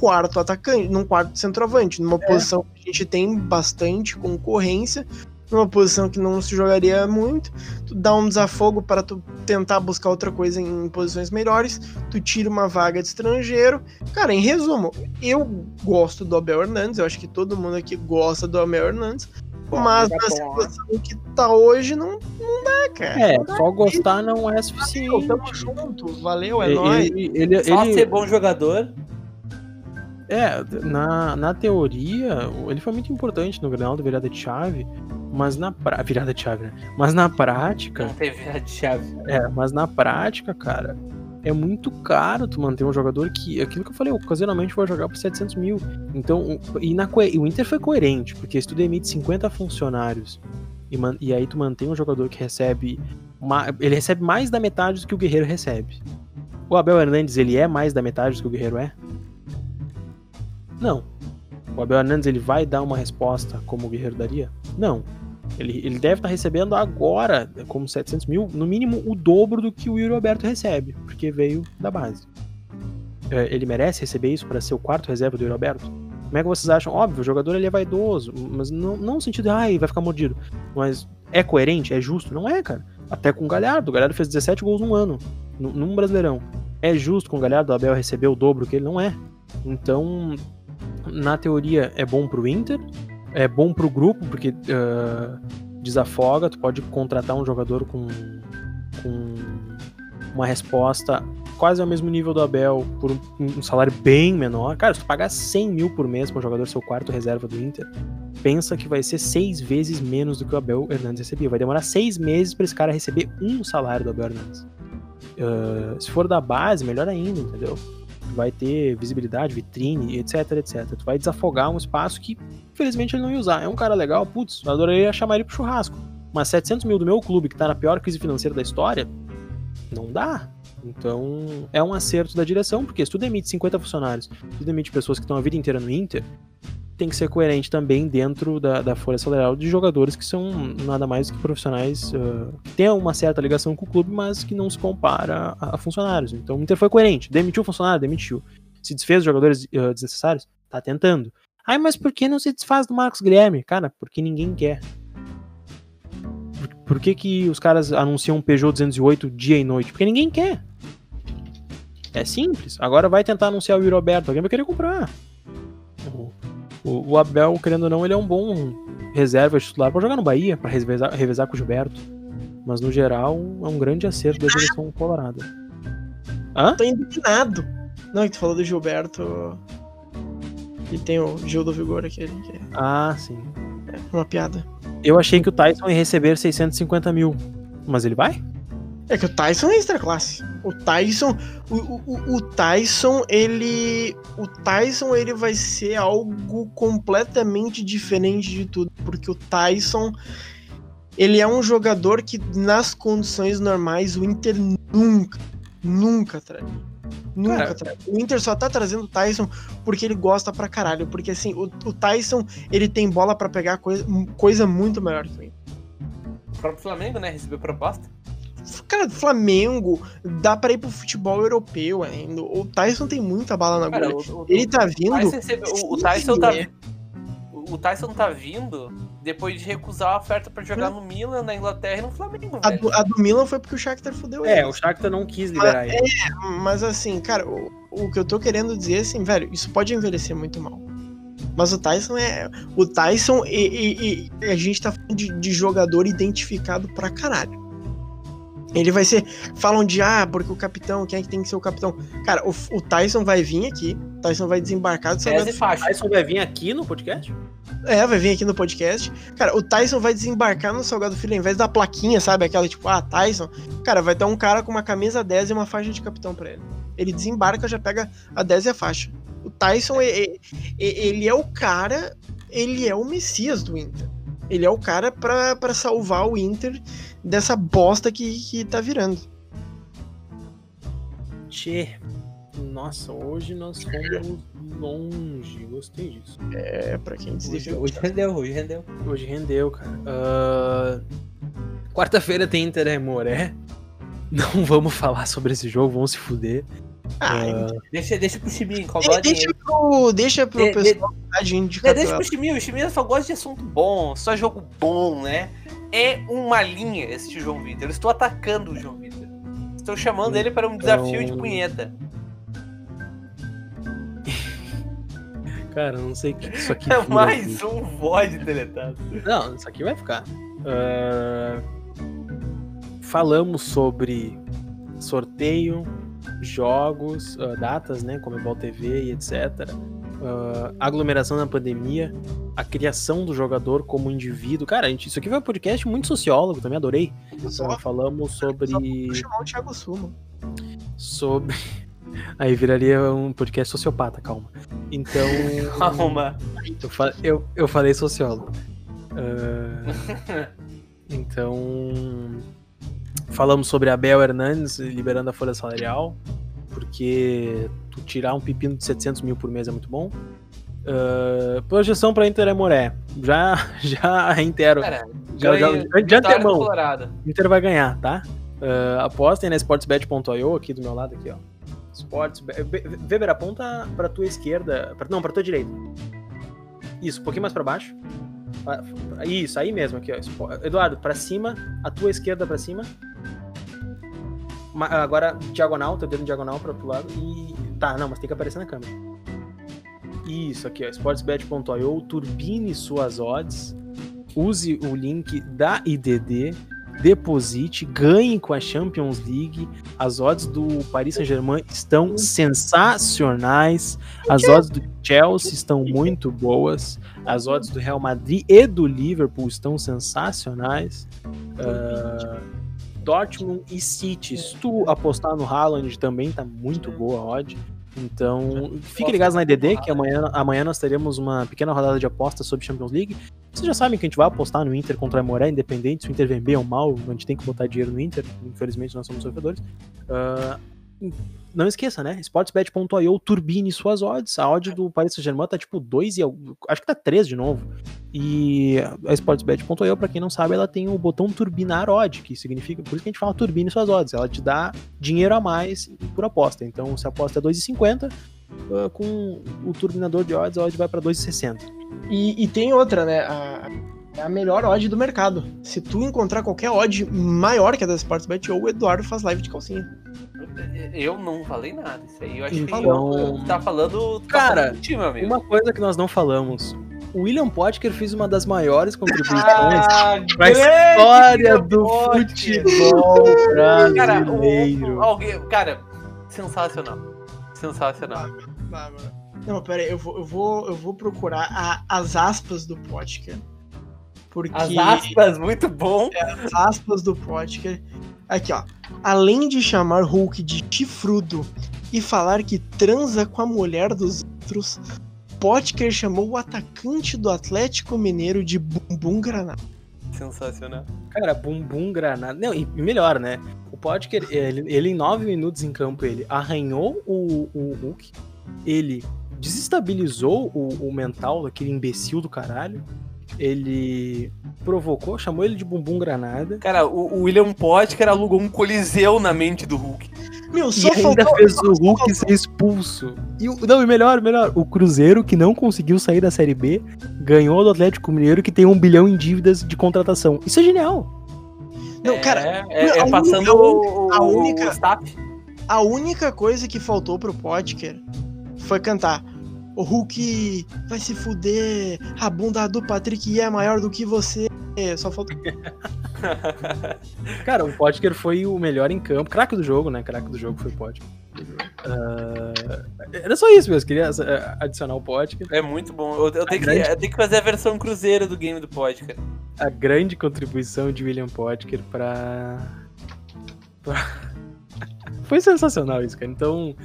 Speaker 3: quarto atacante, num quarto centroavante, numa é. posição que a gente tem bastante concorrência, numa posição que não se jogaria muito, tu dá um desafogo para tu tentar buscar outra coisa em posições melhores, tu tira uma vaga de estrangeiro. Cara, em resumo, eu gosto do Abel Hernandes, eu acho que todo mundo aqui gosta do Abel Hernandes, mas na situação que tá hoje não, não dá, cara.
Speaker 1: É, só gostar não é suficiente.
Speaker 3: Valeu, tamo junto, valeu, é ele, nóis.
Speaker 2: Ele, ele, só ele... ser bom jogador
Speaker 1: é, na, na teoria, ele foi muito importante no Grenal da virada de chave, mas na pra... virada de chave, né? Mas na prática.
Speaker 2: Não teve virada de chave.
Speaker 1: É, mas na prática, cara, é muito caro tu manter um jogador que, aquilo que eu falei, ocasionalmente vai jogar por 700 mil. Então, e, na, o Inter foi coerente, porque se tu demite 50 funcionários e, man, e aí tu mantém um jogador que recebe, uma, ele recebe mais da metade do que o Guerreiro recebe. O Abel Hernandes, ele é mais da metade do que o Guerreiro é? Não. O Abel Hernandes ele vai dar uma resposta como o Guerreiro daria? Não. Ele, ele deve estar recebendo agora, como 700 mil, no mínimo o dobro do que o Yuri Alberto recebe, porque veio da base. É, ele merece receber isso para ser o quarto reserva do Yuri Alberto? Como é que vocês acham? Óbvio, o jogador ele é vaidoso, mas não, não no sentido de, ai, vai ficar mordido. Mas é coerente? É justo? Não é, cara. Até com o Galhardo. O Galhardo fez 17 gols num ano, num Brasileirão. É justo com o Galhardo o Abel receber o dobro que ele não é. Então, na teoria é bom pro Inter, é bom pro grupo, porque uh, desafoga, tu pode contratar um jogador com, com uma resposta quase ao mesmo nível do Abel por um, um, salário bem menor. Cara, se tu pagar 100 mil por mês para um jogador seu quarto reserva do Inter, pensa que vai ser seis vezes menos do que o Abel Hernandes recebia. Vai demorar seis meses para esse cara receber um salário do Abel Hernandes. Uh, se for da base, melhor ainda, entendeu? Vai ter visibilidade, vitrine, etc, etc. Tu vai desafogar um espaço que, infelizmente, ele não ia usar. É um cara legal, putz, eu adoraria chamar ele pro churrasco. Mas 700 mil do meu clube, que tá na pior crise financeira da história, não dá. Então, é um acerto da direção, porque se tu demite 50 funcionários, se tu demite pessoas que estão a vida inteira no Inter, tem que ser coerente também dentro da, da folha salarial de jogadores que são nada mais que profissionais uh, que têm uma certa ligação com o clube, mas que não se compara a, a funcionários. Então o Inter foi coerente. Demitiu o funcionário? Demitiu. Se desfez os jogadores uh, desnecessários? Tá tentando. Ai, mas por que não se desfaz do Marcos Guilherme? Cara, porque ninguém quer. Por, por que, que os caras anunciam um Peugeot 208 dia e noite? Porque ninguém quer. É simples. Agora vai tentar anunciar o Roberto. Alguém vai querer comprar. O, o, Abel, querendo ou não, ele é um bom reserva titular para jogar no Bahia, para revezar, revezar com o Gilberto. Mas no geral, é um grande acerto da direção colorada.
Speaker 3: Hã? Tô indignado. Não, que tu falou do Gilberto. E tem o Gil do Vigor aqui. Que é...
Speaker 1: Ah, sim.
Speaker 3: É uma piada.
Speaker 1: Eu achei que o Tyson ia receber 650 mil. Mas ele vai?
Speaker 3: É que o Tyson é extra classe. O Tyson, o, o, o, Tyson, ele, o Tyson, ele vai ser algo completamente diferente de tudo, porque o Tyson, ele é um jogador que nas condições normais o Inter nunca, nunca traria. Nunca traria. O Inter só tá trazendo o Tyson porque ele gosta pra caralho, porque assim, o, o Tyson, ele tem bola para pegar coisa, coisa muito melhor que o Inter.
Speaker 2: O próprio Flamengo, né, recebeu proposta.
Speaker 3: Cara, Flamengo, dá pra ir pro futebol europeu ainda. O Tyson tem muita bala na agulha. Ele tá vindo.
Speaker 2: O, o, Tyson tá, o Tyson tá vindo depois de recusar a oferta para jogar no Milan, na Inglaterra e no Flamengo.
Speaker 3: A do, a do, Milan foi porque o Shakhtar fudeu
Speaker 1: ele. É, o Shakhtar não quis liberar
Speaker 3: ele. É, mas assim, cara, o, o que eu tô querendo dizer é assim, velho, isso pode envelhecer muito mal. Mas o Tyson é. O Tyson e, e, e a gente tá falando de, de jogador identificado pra caralho. Ele vai ser. Falam de ah, porque o capitão, quem é que tem que ser o capitão? Cara, o, o Tyson vai vir aqui. O Tyson vai desembarcar do
Speaker 2: Salgado Filho. O Tyson vai vir aqui no podcast?
Speaker 3: É, vai vir aqui no podcast. Cara, o Tyson vai desembarcar no Salgado Filho, ao invés da plaquinha, sabe? Aquela tipo, ah, Tyson. Cara, vai ter um cara com uma camisa 10 e uma faixa de capitão pra ele. Ele desembarca, já pega a 10 e a faixa. O Tyson, ele, ele é o cara, ele é o Messias do Inter. Ele é o cara para salvar o Inter dessa bosta que, que tá virando.
Speaker 1: Tchê. Nossa, hoje nós fomos longe. Gostei disso.
Speaker 3: É, pra quem
Speaker 2: hoje, hoje rendeu, hoje rendeu.
Speaker 1: Hoje rendeu, cara. Uh... Quarta-feira tem Inter e Moré. Não vamos falar sobre esse jogo, vamos se fuder.
Speaker 2: Ah, uh... deixa, deixa pro Chiminho,
Speaker 3: deixa pro, deixa pro de, pessoal
Speaker 2: de, de, Deixa pro Chiminho, o Chiminho só gosta de assunto bom, só jogo bom, né? É uma linha esse João Vitor. Eu estou atacando o João Vitor. Estou chamando ele para um desafio de punheta.
Speaker 1: Cara, não sei o que isso aqui
Speaker 2: É mais um void deletado.
Speaker 1: Não, isso aqui vai ficar. Uh... Falamos sobre sorteio, jogos, uh, datas, né? Como Ball TV e etc uh, aglomeração na pandemia, a criação do jogador como indivíduo. Cara, gente, isso aqui foi um podcast muito sociólogo, também adorei. Só, falamos sobre. Só
Speaker 3: chamar o Thiago Sumo.
Speaker 1: Sobre. Aí viraria um podcast sociopata, calma. Então.
Speaker 2: calma.
Speaker 1: Eu, fa... eu, eu falei sociólogo. Uh... então. Falamos sobre Abel Hernandes liberando a folha salarial porque tu tirar um pepino de 700 mil por mês é muito bom. Uh, projeção para Inter é Moré. Já, já reitero. Cara, já, já, já, de antemão. Inter vai ganhar, tá? Uh, apostem na sportsbet.io aqui do meu lado aqui, ó. Sports Weber aponta para tua esquerda, pra, não, para tua direita. Isso, um pouquinho mais para baixo. Isso, aí mesmo aqui, ó. Eduardo, para cima, a tua esquerda para cima agora diagonal, teu dedo diagonal para outro lado e tá, não, mas tem que aparecer na câmera. Isso aqui, ó, sportsbet.io, turbine suas odds. use o link da IDD, deposite, ganhe com a Champions League. As odds do Paris Saint-Germain estão sensacionais. As odds do Chelsea estão muito boas. As odds do Real Madrid e do Liverpool estão sensacionais. Uh, Dortmund e City. Se tu apostar no Haaland também tá muito boa a odd. Então, fiquem ligados na IDD, que amanhã, amanhã nós teremos uma pequena rodada de apostas sobre Champions League. Vocês já sabem que a gente vai apostar no Inter contra a Moré, independente se o Inter vem bem ou mal, a gente tem que botar dinheiro no Inter, infelizmente nós somos sofredores. Uh, não esqueça, né? Sportsbet.io turbine suas odds. A odd do Paris Saint-Germain tá tipo 2 e acho que tá 3 de novo. E a Sportsbet.io, para quem não sabe, ela tem o botão turbinar odd, que significa, por isso que a gente fala turbine suas odds. Ela te dá dinheiro a mais por aposta. Então, se a aposta é 2,50, uh, ah, com o turbinador de odds, a odd vai para 2,60.
Speaker 3: E, e tem outra, né? A, é a melhor odd do mercado. Se tu encontrar qualquer odd maior que a da Sportsbet, ou o Eduardo faz live de calcinha.
Speaker 2: Eu não falei nada. Isso aí eu acho então, que eu, tá falando.
Speaker 1: Tá cara, falando time, amigo. uma coisa que nós não falamos. O William Potker fez uma das maiores contribuições ah, pra história do futebol brasileiro. Cara, o,
Speaker 2: o, alguém, cara, sensacional. Sensacional.
Speaker 3: Não, pera aí, eu vou, eu vou, eu vou procurar a, as aspas do Potker.
Speaker 2: Porque... As aspas, muito bom.
Speaker 3: É, as aspas do Potker. Aqui, ó. Além de chamar Hulk de chifrudo e falar que transa com a mulher dos outros, Potker chamou o atacante do Atlético Mineiro de Bumbum Granada.
Speaker 2: Sensacional.
Speaker 1: Cara, Bumbum Granada. Não, e melhor, né? O Potker, ele, ele em nove minutos em campo, ele arranhou o, o Hulk, ele desestabilizou o, o mental daquele imbecil do caralho, ele provocou, chamou ele de bumbum granada.
Speaker 2: Cara, o, o William Potker alugou um coliseu na mente do Hulk.
Speaker 1: Meu, só e ainda faltou... fez o Hulk ser expulso. E o, não, e melhor, melhor, o Cruzeiro, que não conseguiu sair da Série B, ganhou do Atlético Mineiro, que tem um bilhão em dívidas de contratação. Isso é genial.
Speaker 2: Não, cara, é, é, é passando o, a única,
Speaker 3: a única coisa que faltou pro Potker foi cantar o Hulk vai se fuder, a bunda do Patrick é maior do que você. Só falta.
Speaker 1: Cara, o Potker foi o melhor em campo. Craque do jogo, né? Craque do jogo foi o Potker. Uh, era só isso mesmo, queria adicionar o Potker.
Speaker 2: É muito bom. Eu, eu, tenho, grande... que, eu tenho, que, fazer a versão cruzeiro do game do Potker.
Speaker 1: A grande contribuição de William Potker pra. pra... foi sensacional isso, cara. Então,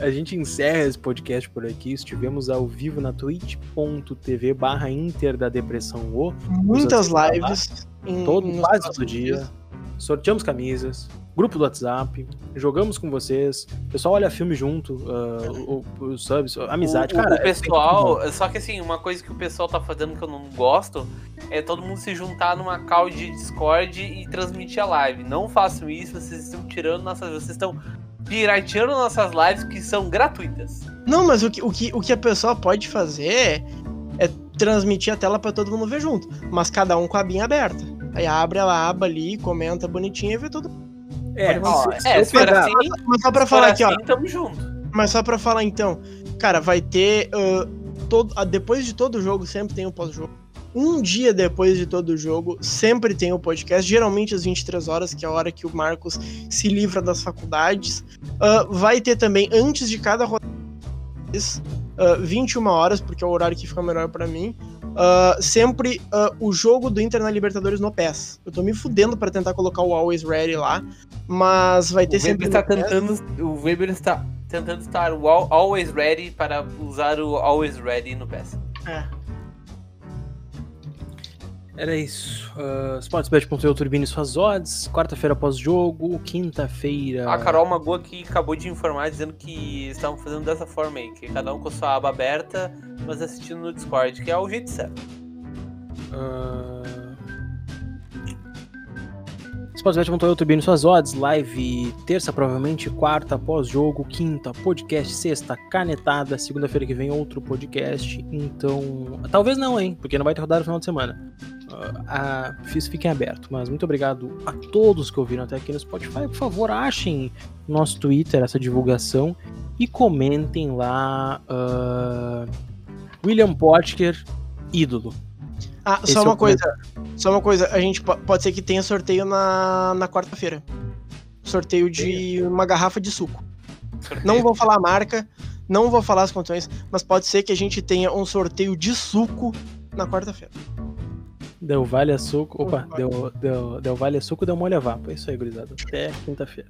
Speaker 1: a gente encerra esse podcast por aqui. Estivemos ao vivo na twitch.tv barra Inter da Depressão O.
Speaker 3: Muitas lives.
Speaker 1: Em, todo, quase todo dia. Dias. Sorteamos camisas, grupo do WhatsApp, jogamos com vocês. O pessoal olha filme junto, uh, os subs, amizade.
Speaker 2: O,
Speaker 1: cara,
Speaker 2: o é pessoal, é só que assim, uma coisa que o pessoal tá fazendo que eu não gosto é todo mundo se juntar numa call de Discord e transmitir a live. Não façam isso, vocês estão tirando nossas. Vocês estão pirateando nossas lives que são gratuitas.
Speaker 3: Não, mas o que, o que, o que a pessoa pode fazer é transmitir a tela para todo mundo ver junto, mas cada um com a abinha aberta. Aí abre a aba ali, comenta bonitinho e vê tudo.
Speaker 2: É, ó, é, se for assim,
Speaker 3: mas só pra falar aqui,
Speaker 2: assim,
Speaker 3: ó.
Speaker 2: Tamo junto.
Speaker 3: Mas só pra falar então, cara, vai ter. Uh, todo, uh, depois de todo jogo, sempre tem um pós-jogo um dia depois de todo o jogo, sempre tem o podcast, geralmente às 23 horas, que é a hora que o Marcos se livra das faculdades. Uh, vai ter também, antes de cada rodada, uh, 21 horas, porque é o horário que fica melhor para mim. Uh, sempre uh, o jogo do Inter na Libertadores no PES. Eu tô me fudendo para tentar colocar o Always Ready lá, mas vai ter o sempre.
Speaker 2: Está tentando, o Weber está tentando estar o Always Ready para usar o Always Ready no PES.
Speaker 3: É.
Speaker 1: Era isso. Uh, Sportsbet.eu turbine suas odds. Quarta-feira pós-jogo. Quinta-feira.
Speaker 2: A Carol Magoa aqui acabou de informar dizendo que estavam fazendo dessa forma aí: que cada um com sua aba aberta, mas assistindo no Discord, que é o jeito certo.
Speaker 1: Uh... Sportsbet.eu suas odds. Live terça, provavelmente. Quarta, pós-jogo. Quinta, podcast. Sexta, canetada. Segunda-feira que vem, outro podcast. Então. Talvez não, hein? Porque não vai ter rodada no final de semana a, fiz fiquem aberto. Mas muito obrigado a todos que ouviram até aqui no Spotify. Por favor, achem no nosso Twitter essa divulgação e comentem lá uh, William Potker, ídolo.
Speaker 3: Ah,
Speaker 1: Esse
Speaker 3: só
Speaker 1: é
Speaker 3: uma
Speaker 1: o
Speaker 3: coisa. Só uma coisa. A gente po- pode ser que tenha sorteio na, na quarta-feira. Sorteio de uma garrafa de suco. Não vou falar a marca, não vou falar as condições, mas pode ser que a gente tenha um sorteio de suco na quarta-feira.
Speaker 1: Deu vale a suco.
Speaker 3: Opa,
Speaker 1: deu, deu, deu vale a suco, deu molha vapo. É isso aí, gurizada. Até quinta-feira.